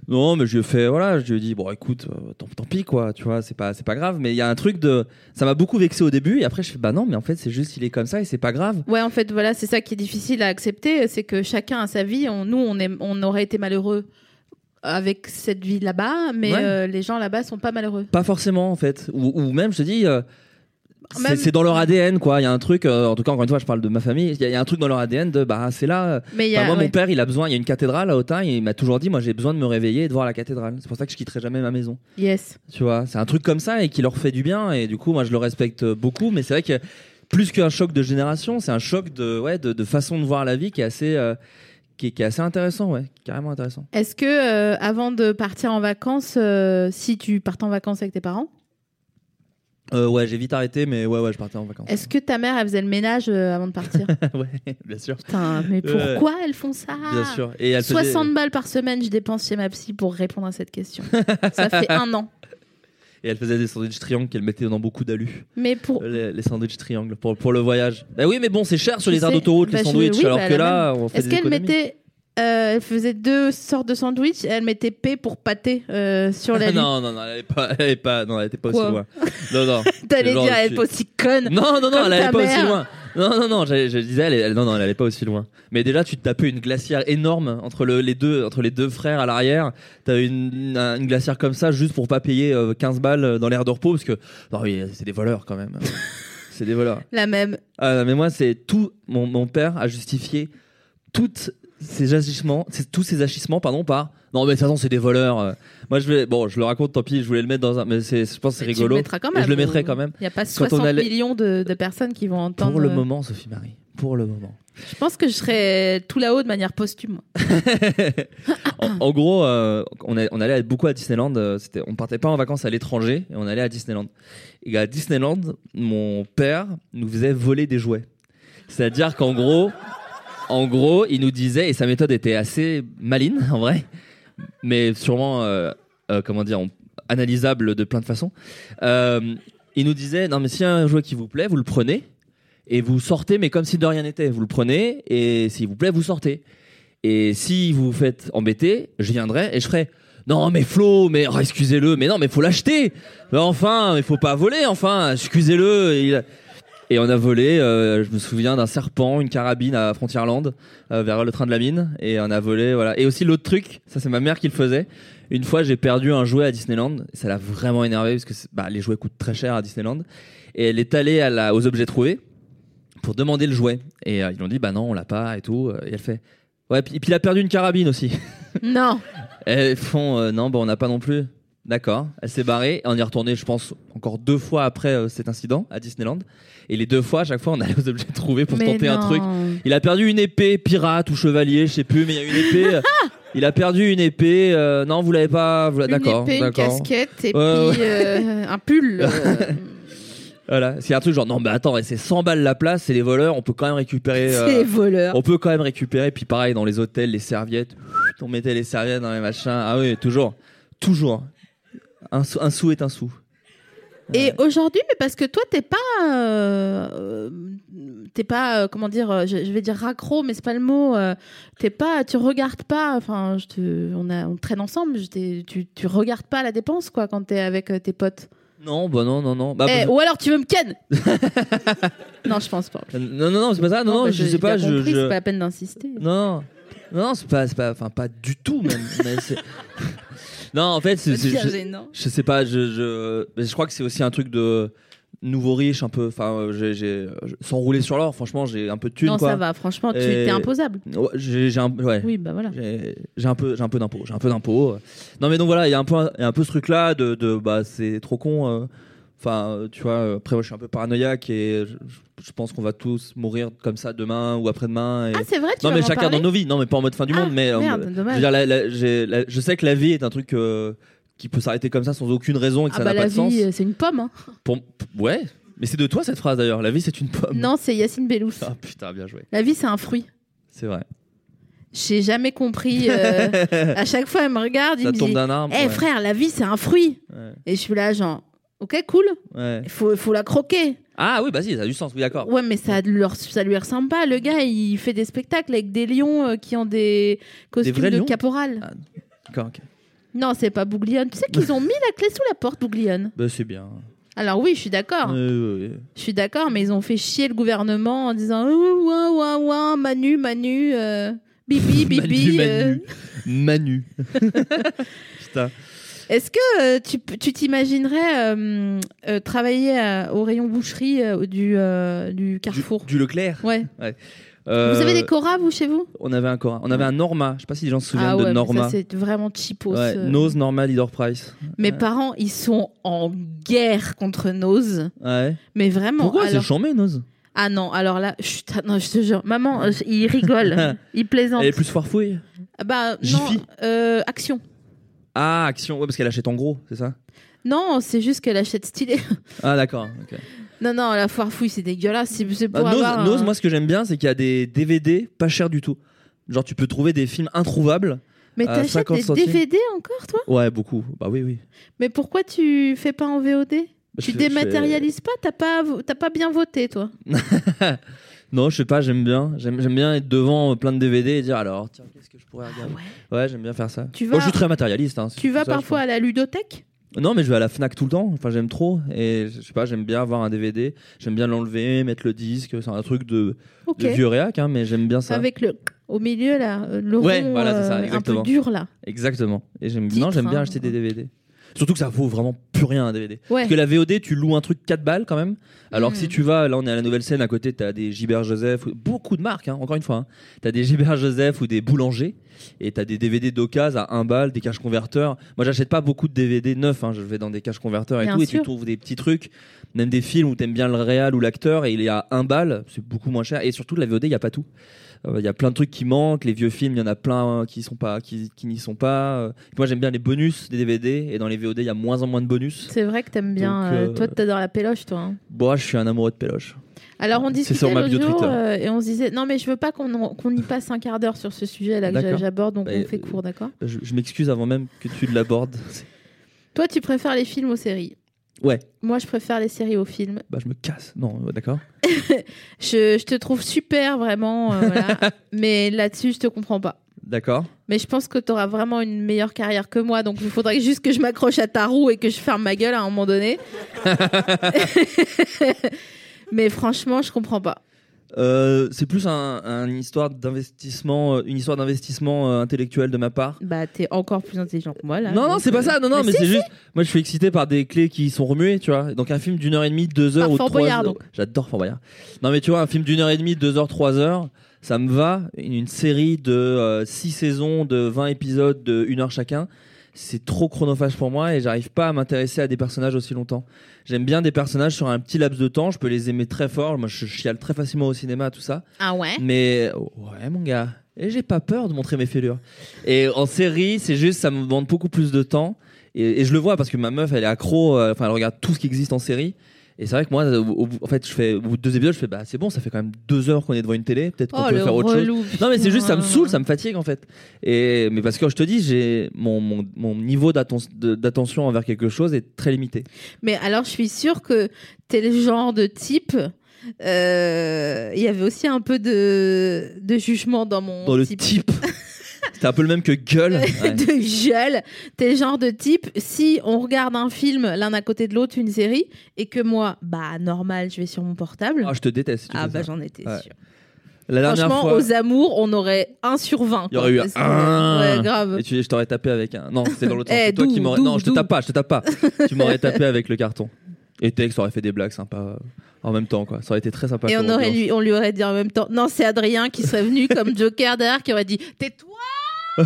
Non, mais je lui ai fait, voilà, je lui ai dit, bon, écoute, euh, tant, tant pis, quoi, tu vois, c'est pas, c'est pas grave. Mais il y a un truc de, ça m'a beaucoup vexé au début, et après, je fais, bah non, mais en fait, c'est juste, il est comme ça, et c'est pas grave. Ouais, en fait, voilà, c'est ça qui est difficile à accepter, c'est que chacun a sa vie. On- nous, on, est, on aurait été malheureux avec cette vie là-bas, mais Ouais. euh, les gens là-bas sont pas malheureux. Pas forcément en fait. Ou, ou même, je te dis, euh, Même- c'est dans leur ADN quoi. Il y a un truc, euh, en tout cas, encore une fois, je parle de ma famille. Il y, a- il y a un truc dans leur ADN de bah c'est là. euh, Mais y a, moi, ouais. mon père, il a besoin. Il y a une cathédrale à Autun. et Il m'a toujours dit, moi, j'ai besoin de me réveiller et de voir la cathédrale. C'est pour ça que je quitterai jamais ma maison. Yes. Tu vois, c'est un truc comme ça et qui leur fait du bien. Et du coup, moi, je le respecte beaucoup. Mais c'est vrai que plus qu'un choc de génération, c'est un choc de, ouais, de, de façon de voir la vie qui est assez, euh, qui, est, qui est assez intéressant, ouais, carrément intéressant. Est-ce que euh, avant de partir en vacances, euh, si tu partais en vacances avec tes parents, Euh, ouais, j'ai vite arrêté, mais ouais, ouais, je partais en vacances. est-ce que ta mère elle faisait le ménage euh, avant de partir ouais, bien sûr, Putain, mais Ouais. pourquoi elles font ça bien sûr. Et elle faisait- 60 balles par semaine, je dépense chez ma psy pour répondre à cette question. ça fait un an. Et elle faisait des sandwichs triangles qu'elle mettait dans beaucoup d'alu. Mais pour. Les, les sandwichs triangles pour, pour le voyage. Bah oui, mais bon, c'est cher sur les aires d'autoroute, Bah, les je- sandwichs. oui, alors bah, que là, on fait Est-ce qu'elle mettait. Euh, elle faisait deux sortes de sandwichs et elle mettait P pour pâté euh, sur la non, non, non, elle était pas, elle pas, non, elle était pas Quoi aussi loin. Non, non. T'allais dire, elle est tu- pas aussi conne. Non, non, non, elle allait ta pas aussi loin. Non, non, non, je, je disais, elle, elle- non, non, elle allait pas aussi loin. Mais déjà, tu te tapais une glacière énorme entre le- les deux, entre les deux frères à l'arrière. T'as une, une, une glacière comme ça juste pour pas payer euh, 15 balles dans l'air de repos parce que, non, oui, c'est des voleurs quand même. c'est des voleurs. La même. Ah, mais moi, c'est tout. Mon, mon père a justifié toutes ces agissements, tous ces agissements, pardon, par. Non, mais de toute façon, c'est des voleurs. euh. Moi, je vais. Bon, je le raconte, tant pis. Je voulais le mettre dans un. Mais c'est, je pense que c'est rigolo. le mettras quand Et même. je le mettrai Ou- quand même. Il n'y a pas Quand on 60 allait- millions de, de personnes qui vont entendre. Pour le euh, moment, Sophie Marie. Pour le moment. Je pense que je serais tout là-haut de manière posthume. en, en gros, euh, on, a- on allait beaucoup à Disneyland. euh, c'était, on partait pas en vacances à l'étranger et on allait à Disneyland. Et à Disneyland, mon père nous faisait voler des jouets. C'est-à-dire qu'en gros, en gros, il nous disait, et sa méthode était assez maline en vrai, mais sûrement, euh, euh, comment dire, analysable de plein de façons. Euh, il nous disait, non mais s'il y a un jouet qui vous plaît, vous le prenez et vous sortez, mais comme si de rien n'était. Vous le prenez et s'il vous plaît, vous sortez. Et si vous vous faites embêter, je viendrai et je ferai. Non mais Flo, mais oh, excusez-le, mais non mais faut l'acheter. Enfin, il faut pas voler, enfin, excusez-le. Il- Et on a volé, euh, je me souviens d'un serpent, une carabine à Frontierland, euh, vers le train de la mine, et on a volé, voilà. Et aussi l'autre truc, ça c'est ma mère qui le faisait. Une fois, j'ai perdu un jouet à Disneyland, et ça l'a vraiment énervé parce que bah, les jouets coûtent très cher à Disneyland. Et elle est allée à la, aux objets trouvés pour demander le jouet. Et euh, ils lui ont dit bah non, on l'a pas et tout. Et elle fait ouais. Et puis il a perdu une carabine aussi. Non. Elles font non, bah on n'a pas non plus. D'accord. Elle s'est barrée. On y est retourné, je pense, encore deux fois après euh, cet incident à Disneyland. Et les deux fois, à chaque fois, on allait aux objets trouvés pour Mais tenter un non. truc. Il a perdu une épée pirate ou chevalier, je sais plus, mais il y a une épée. euh, il a perdu une épée. euh, non, vous l'avez pas. vous l'avez- Une D'accord. épée, une d'accord. casquette et Ouais, puis euh, un pull. euh, Voilà. C'est un truc genre non, mais attends, c'est 100 balles la place, c'est les voleurs, on peut quand même récupérer. euh, C'est voleur. On peut quand même récupérer. Puis pareil, dans les hôtels, les serviettes, on mettait les serviettes dans les machins. Ah oui, toujours. Toujours. Un sou, un sou est un sou. Et aujourd'hui, mais parce que toi, t'es pas, euh, t'es pas, euh, comment dire, euh, je, je vais dire raccro, mais c'est pas le mot. euh, t'es pas, tu regardes pas. Enfin, je te, on a, on traîne ensemble. je tu, tu regardes pas la dépense, quoi, quand t'es avec tes potes. Non, bah non, non, non. Bah, Eh, bah, ou alors tu veux me ken Non, je pense pas. non, non, non, c'est pas ça. Non, non, bah, je sais pas. Je, C'est pas la peine d'insister. Non, non, c'est pas, c'est pas, enfin, pas du tout même. mais non, en fait, c'est, je, je sais pas. Je, je, je crois que c'est aussi un truc de nouveau riche, un peu. Enfin, euh, j'ai, j'ai, sans rouler sur l'or. Franchement, j'ai un peu de thunes, Non, quoi. ça va. Franchement, tu Et- t'es imposable. Ouais, j'ai, j'ai un, ouais. Oui, bah voilà. J'ai un peu, j'ai un peu d'impôt, j'ai un peu d'impôt. Non mais donc voilà, il y a un peu, y a un peu ce truc là de, de bah c'est trop con. euh. Enfin, euh, tu vois, euh, après moi je suis un peu paranoïaque et je, je pense qu'on va tous mourir comme ça demain ou après-demain. Et... Ah, c'est vrai. Tu non vas mais chacun dans nos vies. Non mais pas en mode fin du Ah, monde, mais euh, merde, je veux dommage. dire, la- la- la- je sais que la vie est un truc euh, qui peut s'arrêter comme ça sans aucune raison et que Ah ça bah n'a pas la de sens. vie, euh, c'est une pomme. hein. Pour... Ouais, mais c'est de toi cette phrase d'ailleurs. La vie c'est une pomme. Non, c'est Yacine Bellous. Ah putain, bien joué. La vie, c'est un fruit. C'est vrai. J'ai jamais compris. euh, à chaque fois, elle me regarde, il Ça me tombe dit d'un arbre. Eh ouais. frère, la vie, c'est un fruit. Ouais, Et je suis là, genre, ok, cool. ouais. Il faut, faut la croquer. Ah oui, vas-y, ça a du sens. Oui, d'accord. Ouais, mais ça, leur, ça lui ressemble pas. Le gars, il fait des spectacles avec des lions euh, qui ont des costumes vrais de lions caporal. Ah. D'accord, ok. Non, c'est pas Bouglione. Tu sais qu'ils ont mis la clé sous la porte, Bouglione? Bah, c'est bien. Alors oui, je suis d'accord. Euh, ouais, ouais. Je suis d'accord, mais ils ont fait chier le gouvernement en disant ouah, ouah, ouah, Manu, Manu. euh. Bibi, bibi. Manu, euh, Manu. Manu. Putain. Est-ce que euh, tu t'imaginerais euh, euh, travailler à- au rayon boucherie euh, du, euh, du Carrefour? Du, du Leclerc? Ouais. Euh, Vous avez des Cora, vous, chez vous? On avait un Cora. On avait un Norma. Je sais pas si les gens se souviennent Ah ouais, de mais Norma. ça, c'est vraiment cheapos. ouais, euh. Nose, Norma, Leader Price. Mes parents, ils sont en guerre contre Nose. Ouais. Mais vraiment. Pourquoi c'est alors... chambé, Nose? Ah non, alors là, chut, ah non, je te jure. Maman, euh, il rigole. il plaisante. Elle est plus foirefouille. Ah Bah, non, Jiffy. euh, action. Ah, Action. Ouais, parce qu'elle achète en gros, c'est ça? Non, c'est juste qu'elle achète stylé. Ah, d'accord. ok. non, non, la foire fouille, c'est dégueulasse. C'est c'est Bah, pour Nose, avoir un- Nose, moi, ce que j'aime bien, c'est qu'il y a des DVD pas chers du tout. Genre, tu peux trouver des films introuvables. Mais à t'achètes 50 des centimes. DVD encore, toi? Ouais, beaucoup. Bah oui, oui. Mais pourquoi tu fais pas en VOD Tu fais- dématérialises pas T'as pas, t'as pas bien voté, toi Non, je sais pas, j'aime bien. J'aime j'aime bien être devant euh, plein de DVD et dire alors, tiens, qu'est-ce que je pourrais regarder Ouais, j'aime bien faire ça. Tu Moi, vas- je suis très matérialiste. hein, c'est Tu vas ça, je parfois à la ludothèque? Non, mais je vais à la Fnac tout le temps. Enfin, j'aime trop. Et je sais pas, j'aime bien avoir un DVD. J'aime bien l'enlever, mettre le disque. C'est un truc de, Ok. de vieux réac, hein, mais j'aime bien ça. Avec le au milieu, là, euh, le Ouais, rond voilà, c'est ça, euh, un peu exactement. dur, là. Exactement. Et j'aime Titre, non, j'aime bien hein. acheter des DVD. Surtout que ça vaut vraiment plus rien un DVD. Ouais. Parce que la VOD, tu loues un truc 4 balles quand même. Alors que si tu vas, là on est à la nouvelle scène, à côté t'as des Gilbert Joseph, ou- beaucoup de marques, hein, encore une fois. Hein. T'as des Gilbert Joseph ou des boulangers. Et t'as des DVD d'occasion à 1 balle, des caches converteurs. Moi j'achète pas beaucoup de DVD neufs, hein. je vais dans des caches converteurs et Bien tout. Et tu trouves des petits trucs, même des films où t'aimes bien le réal ou l'acteur et il est à 1 balle, c'est beaucoup moins cher. Et surtout la VOD, il y a pas tout. Euh, Il y a plein de trucs qui manquent, les vieux films, il y en a plein qui sont pas, qui, qui n'y sont pas. Euh, Moi j'aime bien les bonus des DVD et dans les VOD il y a moins en moins de bonus. C'est vrai que t'aimes bien. Donc, euh, Toi, t'adores la péloche, toi. hein. Bon, je suis un amoureux de péloche. Alors, on discutait sur ma l'autre jour euh, et on se disait non, mais je veux pas qu'on y passe un quart d'heure sur ce sujet-là que j'a- D'accord. j'aborde, donc Bah, on fait court, d'accord? Je, je m'excuse avant même que tu l'abordes. Toi, tu préfères les films aux séries? Ouais, Moi, je préfère les séries aux films. bah je me casse. Non, ouais, d'accord. Je, je te trouve super, vraiment. euh, voilà. mais là-dessus, je te comprends pas. D'accord. Mais je pense que tu auras vraiment une meilleure carrière que moi, donc il faudrait juste que je m'accroche à ta roue et que je ferme ma gueule à un moment donné. mais franchement, je comprends pas. Euh, c'est plus un, un histoire d'investissement, euh, une histoire d'investissement euh, intellectuel de ma part. Bah, t'es encore plus intelligent que moi là. non, non, c'est pas ça. Non, non, mais, si, c'est si. juste. Moi, je suis excité par des clés qui sont remuées, tu vois. Donc, un film d'une heure et demie, deux heures Par ou Fort trois Boyard, heures. donc. J'adore Fort Boyard. Non, mais tu vois, un film d'une heure et demie, deux heures, trois heures, ça me va. Une, une série de euh, six saisons, de 20 épisodes, de une heure chacun. C'est trop chronophage pour moi et j'arrive pas à m'intéresser à des personnages aussi longtemps. J'aime bien des personnages sur un petit laps de temps. Je peux les aimer très fort. Moi, je chiale très facilement au cinéma, tout ça. Ah ouais? Mais ouais, mon gars. Et j'ai pas peur de montrer mes fêlures. Et en série, c'est juste, ça me demande beaucoup plus de temps. Et, et je le vois parce que ma meuf, elle est accro. euh, Enfin, elle regarde tout ce qui existe en série. Et c'est vrai que moi, au, en fait, je fais au bout de deux épisodes, je fais bah c'est bon, ça fait quand même deux heures qu'on est devant une télé. Peut-être qu'on Oh, peut faire autre chose. Non mais c'est juste ça me saoule, ça me fatigue en fait. Et mais parce que je te dis, j'ai mon, mon, mon niveau d'attention envers quelque chose est très limité. Mais alors, je suis sûre que t'es le genre de type. euh, Il y avait aussi un peu de, de jugement dans mon Dans le type, c'était un peu le même que gueule. Ouais. de gueule. T'es le genre de type, si on regarde un film l'un à côté de l'autre, une série, et que moi, bah normal, je vais sur mon portable. Ah, je te déteste. tu Ah bah j'en étais Ouais. sûre. La dernière Franchement, fois, aux amours, on aurait 1 sur 20. il y aurait eu un. Ouais, grave. Et tu, je t'aurais tapé avec un. Non, c'est dans l'autre sens. Eh, toi qui m'aurais. Non, je te tape pas, je te tape pas. tu m'aurais tapé avec le carton. Et Tex aurait fait des blagues sympas euh, en même temps, quoi. Ça aurait été très sympa. Et on, aurait lui, on lui aurait dit en même temps, non, c'est Adrien qui serait venu comme Joker derrière, qui aurait dit, tais-toi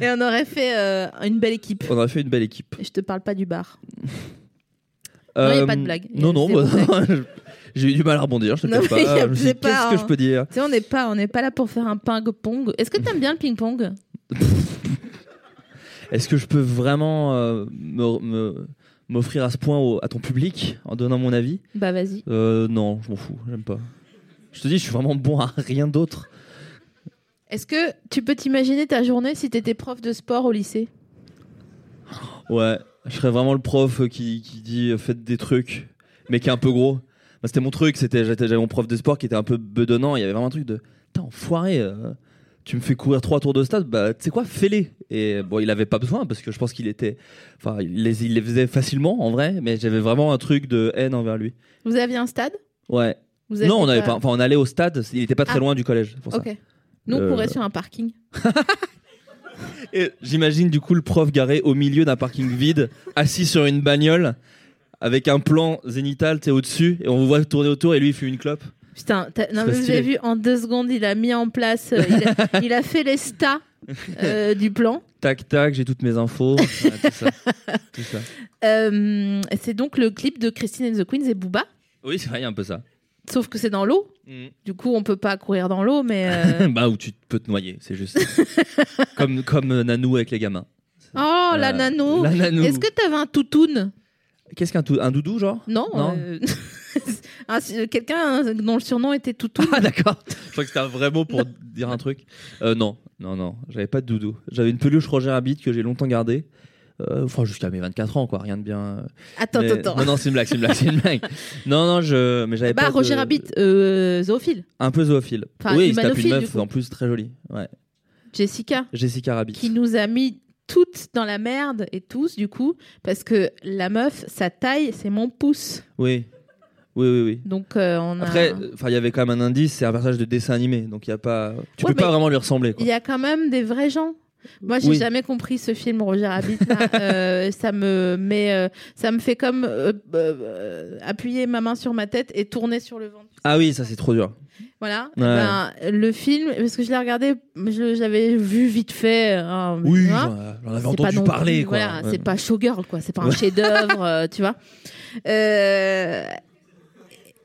Et on aurait fait euh, une belle équipe. on aurait fait une belle équipe. Et je te parle pas du bar. Non, y a Euh, pas de blague. Y a Non, non, bah, j'ai eu du mal à rebondir. Je Non, cache pas. mais y a- Je me suis dit, c'est pas, Qu'est-ce que hein. je peux dire Tu sais, on n'est pas, on n'est pas là pour faire un ping-pong. Est-ce que t'aimes bien le ping-pong? Est-ce que je peux vraiment euh, me- me- m'offrir à ce point au- à ton public en donnant mon avis? Bah vas-y. euh, Non, je m'en fous. J'aime pas. Je te dis, je suis vraiment bon à rien d'autre. Est-ce que tu peux t'imaginer ta journée si t'étais prof de sport au lycée? Ouais, je serais vraiment le prof qui, qui dit euh, faites des trucs, mais qui est un peu gros. Moi, c'était mon truc, c'était j'avais mon prof de sport qui était un peu bedonnant. Il y avait vraiment un truc de Putain, enfoiré, euh, tu me fais courir trois tours de stade, bah tu sais quoi, fais-les. Et bon, il avait pas besoin parce que je pense qu'il était. Enfin, il les, il les faisait facilement en vrai, mais j'avais vraiment un truc de haine envers lui. Vous aviez un stade? Ouais. Vous Non, on quoi pas. Enfin, on allait au stade. Il était pas très Ah. loin du collège. Pour ça. Ok. Nous, on Euh, courait sur un parking. Et j'imagine du coup le prof garé au milieu d'un parking vide, assis sur une bagnole, avec un plan zénital, sais, au-dessus, et on vous voit tourner autour, et lui il fume une clope. Putain, non, mais vous avez vu, en deux secondes, il a mis en place, euh, il, a, il a fait les stats euh, du plan. Tac tac, j'ai toutes mes infos. Voilà, tout ça. Tout ça. Euh, c'est donc le clip de Christine and the Queens et Booba, Oui, c'est vrai, il y a un peu ça. Sauf que c'est dans l'eau. Du coup, on peut pas courir dans l'eau, mais. euh, bah, où tu peux te noyer, c'est juste. comme, comme euh, Nanou avec les gamins. Oh, la Euh, nano la nanou. Est-ce que t'avais un toutoun Qu'est-ce qu'un un doudou, genre? Non. Non. euh, un- Quelqu'un dont le surnom était toutoun. Ah, d'accord. Je crois que c'était un vrai mot pour dire un truc. Euh, non, non, non, j'avais pas de doudou. J'avais une peluche Roger Rabbit que j'ai longtemps gardée. Euh, Enfin, jusqu'à mes 24 ans, quoi. Rien de bien. Attends, Mais- attends, attends. Non, non, c'est une blague, c'est une blague, c'est une blague. Non, non, je. Mais j'avais Bah, pas. de- Roger Rabbit, euh, zoophile. Un peu zoophile. Enfin, oui, il se tape une meuf, en plus très jolie. Ouais. Jessica, Jessica Rabbit. qui nous a mis toutes dans la merde, et tous, du coup, parce que la meuf, sa taille, c'est mon pouce. Oui. Oui, oui, oui. Donc, euh, on a. Après, enfin, il y avait quand même un indice, c'est un personnage de dessin animé, donc il y a pas. Tu Ouais, peux pas vraiment lui ressembler. Il y a quand même des vrais gens. Moi, j'ai Oui. jamais compris ce film Roger Rabbit. Euh, ça me met, euh, ça me fait comme euh, appuyer ma main sur ma tête et tourner sur le ventre. Ah oui, ça c'est trop dur. Voilà. Ouais. Ben, le film, parce que je l'ai regardé, j'avais vu vite fait. hein, Oui, vois. j'en avais entendu pas non parler, quoi. voilà, Ouais. c'est pas showgirl, quoi. C'est pas un Ouais. chef-d'œuvre, tu vois.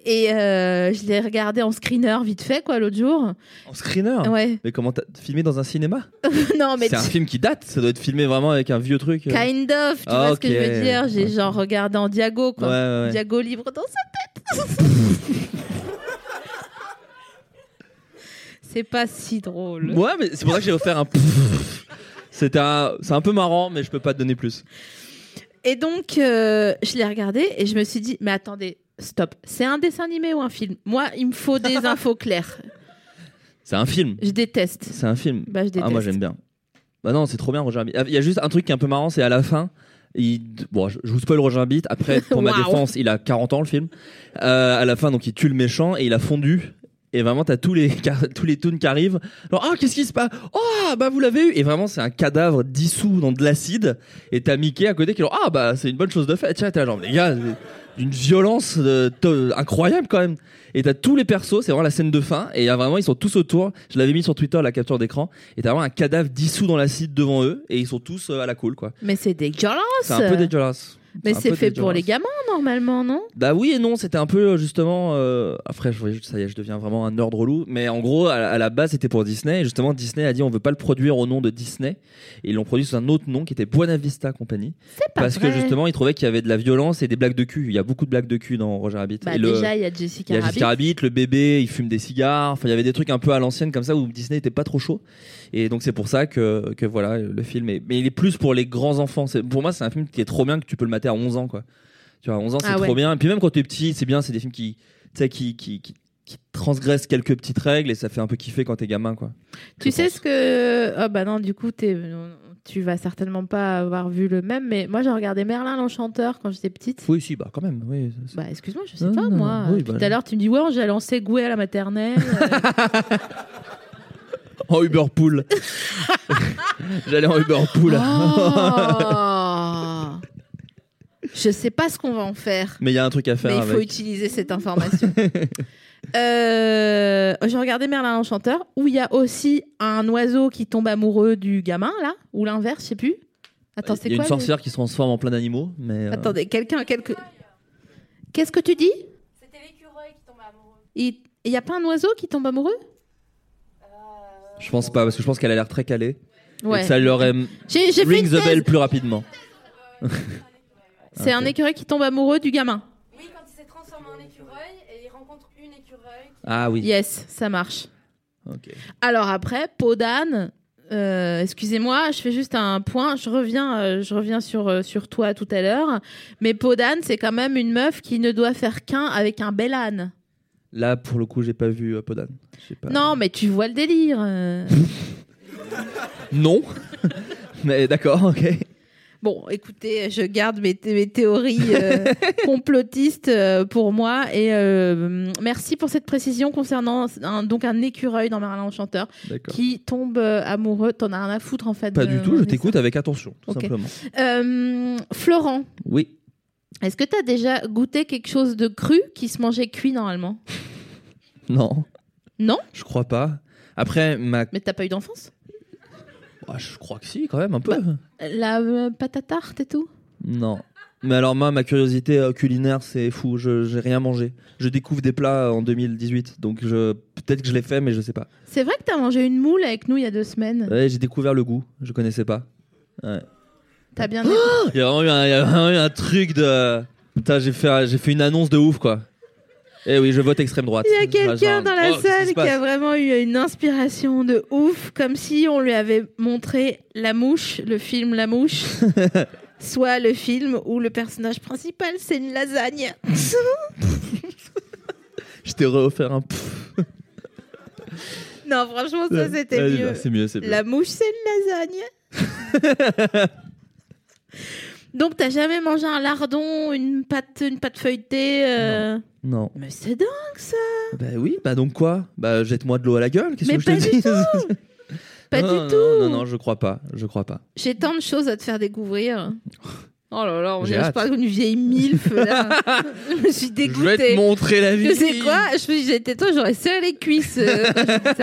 Et euh, je l'ai regardé en screener vite fait, quoi, l'autre jour. En screener Ouais. Mais comment t'as filmé dans un cinéma non, mais C'est un film qui date, ça doit être filmé vraiment avec un vieux truc. euh. kind of, tu Ah, vois ce que je veux dire. J'ai genre regardé en diago, quoi. Ouais, ouais, ouais. Diago libre dans sa tête. c'est pas si drôle. Ouais, mais c'est pour ça que j'ai offert un... C'est un peu marrant, mais je peux pas te donner plus. Et donc, euh, je l'ai regardé et je me suis dit, mais attendez, stop. C'est un dessin animé ou un film? Moi, il me faut des infos claires. C'est un film. Je déteste. C'est un film. Bah, je déteste. Ah, moi j'aime bien. Bah non, c'est trop bien Roger Rabbit. Il y a juste un truc qui est un peu marrant, c'est à la fin. Il... Bon, je, vous spoil Roger Rabbit. Après, pour ma défense, il a 40 ans le film. Euh, à la fin, donc il tue le méchant et il a fondu. Et vraiment, t'as tous les tous les toons qui arrivent. Alors, ah, qu'est-ce qui se passe? Oh, bah vous l'avez eu. Et vraiment, c'est un cadavre dissous dans de l'acide. Et t'as Mickey à côté qui genre, ah, bah c'est une bonne chose de fait. Tiens, t'es là, genre, les gars, d'une violence euh, to- incroyable quand même. Et t'as tous les persos, c'est vraiment la scène de fin. Et il y a vraiment, ils sont tous autour. Je l'avais mis sur Twitter, la capture d'écran. Et t'as vraiment un cadavre dissous dans l'acide devant eux. Et ils sont tous euh, à la cool, quoi. Mais c'est dégueulasse. C'est un peu dégueulasse. Mais c'est fait pour les gamins, normalement, non? Bah oui et non, c'était un peu euh, justement. euh, Après, je voyais, ça y est, je deviens vraiment un nerd relou. Mais en gros, à, à la base, c'était pour Disney. Et justement, Disney a dit on veut pas le produire au nom de Disney. Et ils l'ont produit sous un autre nom qui était Buena Vista Company. C'est pas Parce vrai. que justement, ils trouvaient qu'il y avait de la violence et des blagues de cul. Il y a beaucoup de blagues de cul dans Roger Rabbit. Bah, Et déjà, il y a il Jessica y a Rabbit. Jessica Rabbit, le bébé, il fume des cigares. Enfin, il y avait des trucs un peu à l'ancienne comme ça où Disney était pas trop chaud. Et donc c'est pour ça que, que voilà, le film est. Mais il est plus pour les grands enfants. Pour moi, c'est un film qui est trop bien que tu peux le mater à 11 ans, quoi. Tu vois, à 11 ans, c'est Ah trop bien. Et puis même quand tu es petit, c'est bien. C'est des films qui, tu sais, qui, qui, qui, qui transgressent quelques petites règles et ça fait un peu kiffer quand t'es gamin, quoi. Tu sais pense. ce que. Ah bah non, du coup, t'es- tu vas certainement pas avoir vu le même, mais moi j'ai regardé Merlin l'Enchanteur quand j'étais petite. Oui, si, bah quand même. Oui, Bah excuse-moi, je sais Non, pas non, moi. oui, Tout bah, à l'heure tu me dis ouais, j'ai lancé Goué à la maternelle. euh, En Uber Pool. J'allais en Uber Pool. oh je sais pas ce qu'on va en faire, Mais il y a un truc à faire mais il faut avec. utiliser cette information. Euh, j'ai regardé Merlin l'Enchanteur où il y a aussi un oiseau qui tombe amoureux du gamin là, ou l'inverse, je sais plus. Attends, c'est Il y a quoi une sorcière qui se transforme en plein d'animaux, mais. euh, Attendez, quelqu'un quelque. Qu'est-ce que tu dis? C'était l'écureuil qui tombait amoureux. Il n'y a pas un oiseau qui tombe amoureux? Je pense pas, parce que je pense qu'elle a l'air très calée. Et Ouais. que ça lui aurait J'ai fait ring une the thèse. bell plus rapidement. C'est un écureuil qui tombe amoureux du gamin. Oui, quand il s'est transformé en écureuil et il rencontre une écureuil. qui- Ah oui. Yes, ça marche. Ok. Alors après, peau d'âne. euh, Excusez-moi, je fais juste un point. Je reviens, euh, je reviens sur euh, sur toi tout à l'heure. Mais peau d'âne, c'est quand même une meuf qui ne doit faire qu'un avec un bel âne. Là, pour le coup, j'ai pas vu euh, Podan. Pas. Non, mais tu vois le délire. euh. Non. mais d'accord, ok. Bon, écoutez, je garde mes, mes théories euh, complotistes euh, pour moi. Et euh, merci pour cette précision concernant un, donc un écureuil dans Merlin Enchanteur qui tombe amoureux. T'en as rien à foutre en fait. Pas du tout, je t'écoute avec attention, tout Ok. simplement. Florent, Oui. Est-ce que tu as déjà goûté quelque chose de cru qui se mangeait cuit normalement Non. Non? Je crois pas. Après, ma... Mais t'as pas eu d'enfance? Ah, je crois que si, quand même, un peu. La euh, pâte à tarte et tout? Non. Mais alors moi, ma curiosité euh, culinaire, c'est fou. Je j'ai rien mangé. Je découvre des plats en 2018, donc je peut-être que je l'ai fait, mais je sais pas. C'est vrai que t'as mangé une moule avec nous il y a deux semaines. Ouais, j'ai découvert le goût. Je connaissais pas. Ouais. T'as bien. Il y a vraiment eu un, il y a vraiment eu un truc de. Putain, j'ai fait, j'ai fait une annonce de ouf, quoi. Eh oui, je vote extrême droite. Il y a quelqu'un dans la oh, qu'est-ce salle se qui a passe vraiment eu une inspiration de ouf, comme si on lui avait montré La Mouche, le film La Mouche, soit le film où le personnage principal c'est une lasagne. Je t'ai reoffert un. pff. non, franchement, ça c'était mieux. bah, C'est mieux, c'est mieux. La mouche, c'est une lasagne. Donc, t'as jamais mangé un lardon, une pâte, une pâte feuilletée euh, Non. Mais c'est dingue ça Bah oui, bah donc quoi? Bah jette-moi de l'eau à la gueule, qu'est-ce Mais que je te pas du dis? tout Pas non, du tout Non, non, non, je crois pas, je crois pas. J'ai tant de choses à te faire découvrir. Oh là là, on dirait pas une vieille milf là. je me suis Je vais dégoûtée. te montrer la vie. Tu sais quoi Je me suis dit, j'étais toi, j'aurais serré les cuisses. euh.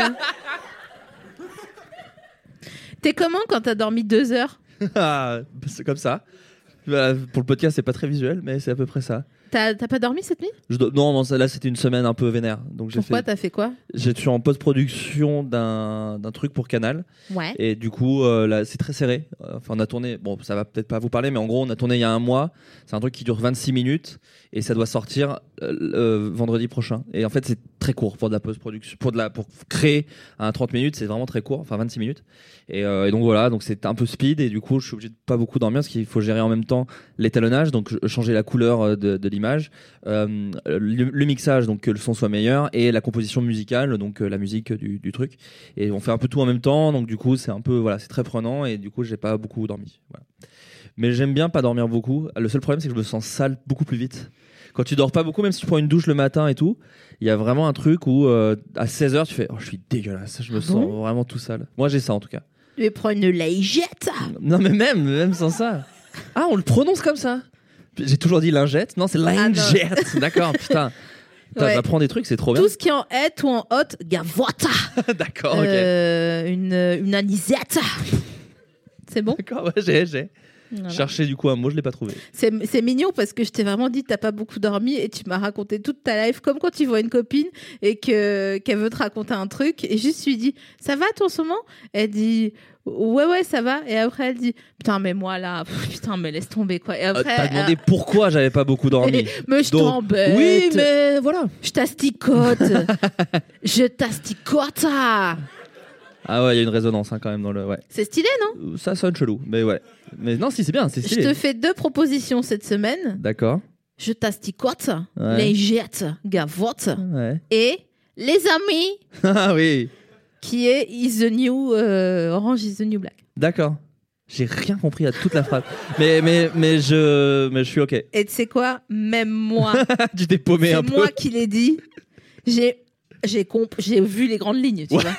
T'es comment quand t'as dormi deux heures? comme ça. Pour le podcast, c'est pas très visuel, mais c'est à peu près ça. T'as pas dormi cette nuit? Je do- Non, non, ça, là, c'était une semaine un peu vénère. Donc Pourquoi fait. t'as fait quoi? Je suis en post-production d'un truc pour Canal. Ouais. Et du coup, euh, là, c'est très serré. Enfin, on a tourné, bon, ça va peut-être pas vous parler, mais en gros, on a tourné il y a un mois. C'est un truc qui dure 26 minutes et ça doit sortir euh, euh, vendredi prochain. Et en fait, c'est très court pour de la post-production, pour de la, pour créer un 30 minutes, c'est vraiment très court, enfin 26 minutes. Et, euh, et donc voilà, donc c'est un peu speed et du coup, je suis obligé de pas beaucoup dormir parce qu'il faut gérer en même temps l'étalonnage, donc changer la couleur de, de l'image, euh, le, le mixage, donc que le son soit meilleur et la composition musicale, donc euh, la musique du, du truc. Et on fait un peu tout en même temps, donc du coup, c'est un peu, voilà, c'est très prenant et du coup, j'ai pas beaucoup dormi. Voilà. Mais j'aime bien pas dormir beaucoup. Le seul problème, c'est que je me sens sale beaucoup plus vite. Quand tu dors pas beaucoup, même si tu prends une douche le matin et tout, il y a vraiment un truc où euh, à 16h, tu fais Oh, je suis dégueulasse, je me Ah sens bon? vraiment tout sale. Moi, j'ai ça en tout cas. Tu vais prendre une lingette Non, mais même, même sans ça. Ah, on le prononce comme ça J'ai toujours dit lingette. Non, c'est Ah, lingette. D'accord, putain. Putain, Ouais. J'apprends des trucs, c'est trop bien. Tout ce qui est en hête ou en haute, gavotta D'accord, ok. Euh, une, une anisette C'est bon? D'accord, ouais, j'ai, j'ai. Voilà. Cherché du coup un mot, je l'ai pas trouvé. C'est mignon parce que je t'ai vraiment dit t'as pas beaucoup dormi et tu m'as raconté toute ta life comme quand tu vois une copine et que qu'elle veut te raconter un truc et juste tu lui dis ça va toi en ce moment Elle dit ouais ouais ça va et après elle dit putain mais moi là pff, putain mais laisse tomber quoi et Euh, après T'as demandé pourquoi j'avais pas beaucoup dormi. mais je t'embête Oui, mais voilà. je t'asticote je t'asticote Ah ouais, il y a une résonance hein, quand même dans le. Ouais. c'est stylé non? Ça sonne chelou, mais ouais. Mais non, si c'est bien, c'est je stylé. te fais deux propositions cette semaine D'accord. je t'asticote Ouais. les jettes gavotte Ouais. et les amis Ah oui. qui est Is the New euh, Orange is the New Black. D'accord. J'ai rien compris à toute la phrase. mais mais mais je mais je suis ok. Et tu sais quoi? Même moi, tu t'es paumé c'est un peu. moi qui l'ai dit. J'ai j'ai comp- j'ai vu les grandes lignes, tu Ouais. vois.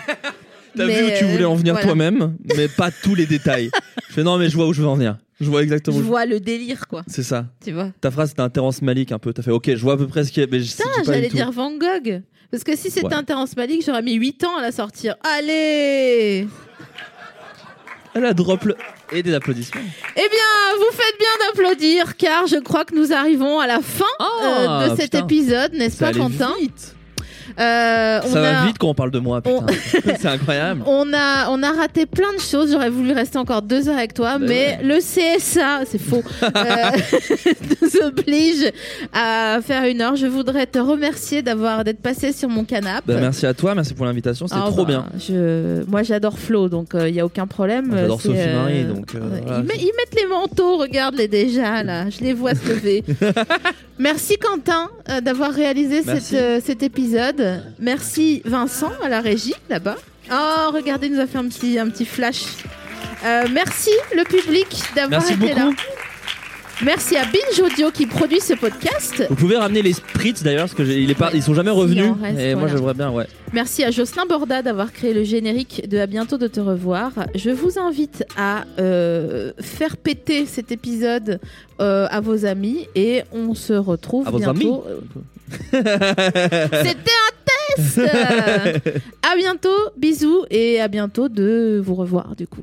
T'as vu où tu voulais en euh, venir voilà. toi-même, mais pas tous les détails. Je fais non, mais je vois où je veux en venir. Je vois exactement. Je où je- vois le délire, quoi. C'est ça. Tu vois Ta phrase c'était un Terrence Malick un peu. T'as fait ok, je vois à peu près ce qu'il y a, mais Putain, j'allais dire Van Gogh. Parce que si c'était Ouais. un Terrence Malick, j'aurais mis 8 ans à la sortir. Allez Elle a drop le... et des applaudissements. Eh bien, vous faites bien d'applaudir, car je crois que nous arrivons à la fin Ah, euh, de cet putain. épisode, n'est-ce pas, Quentin? vite. Euh, on Ça a- va vite quand on parle de moi, putain. c'est incroyable. On a, on a raté plein de choses. J'aurais voulu rester encore deux heures avec toi, Ben mais le CSA, c'est faux, euh, nous oblige à faire une heure. Je voudrais te remercier d'avoir d'être passé sur mon canapé. Bah, merci à toi, merci pour l'invitation, c'était Ah, trop bah, bien. Je, moi, j'adore Flo, donc il n'y a aucun problème. J'adore C'est, Sophie euh, Marie, donc, euh, ils, met- ils mettent les manteaux, regarde-les déjà là. Je les vois se lever. Merci Quentin euh, d'avoir réalisé cette, euh, cet épisode. Merci Vincent à la régie là-bas. Oh, regardez, il nous a fait un petit, un petit flash. Euh, merci le public d'avoir été beaucoup. là. Merci à Binge Audio qui produit ce podcast. Vous pouvez ramener les spritz d'ailleurs parce est pas, ils sont jamais revenus. en reste, et moi voilà. j'aimerais bien, ouais. Merci à Jocelyn Borda d'avoir créé le générique de À bientôt de te revoir. Je vous invite à euh, faire péter cet épisode euh, à vos amis et on se retrouve À vos bientôt. C'était un test. À bientôt, bisous et à bientôt de vous revoir du coup.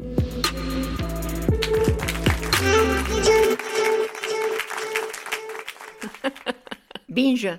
Binge.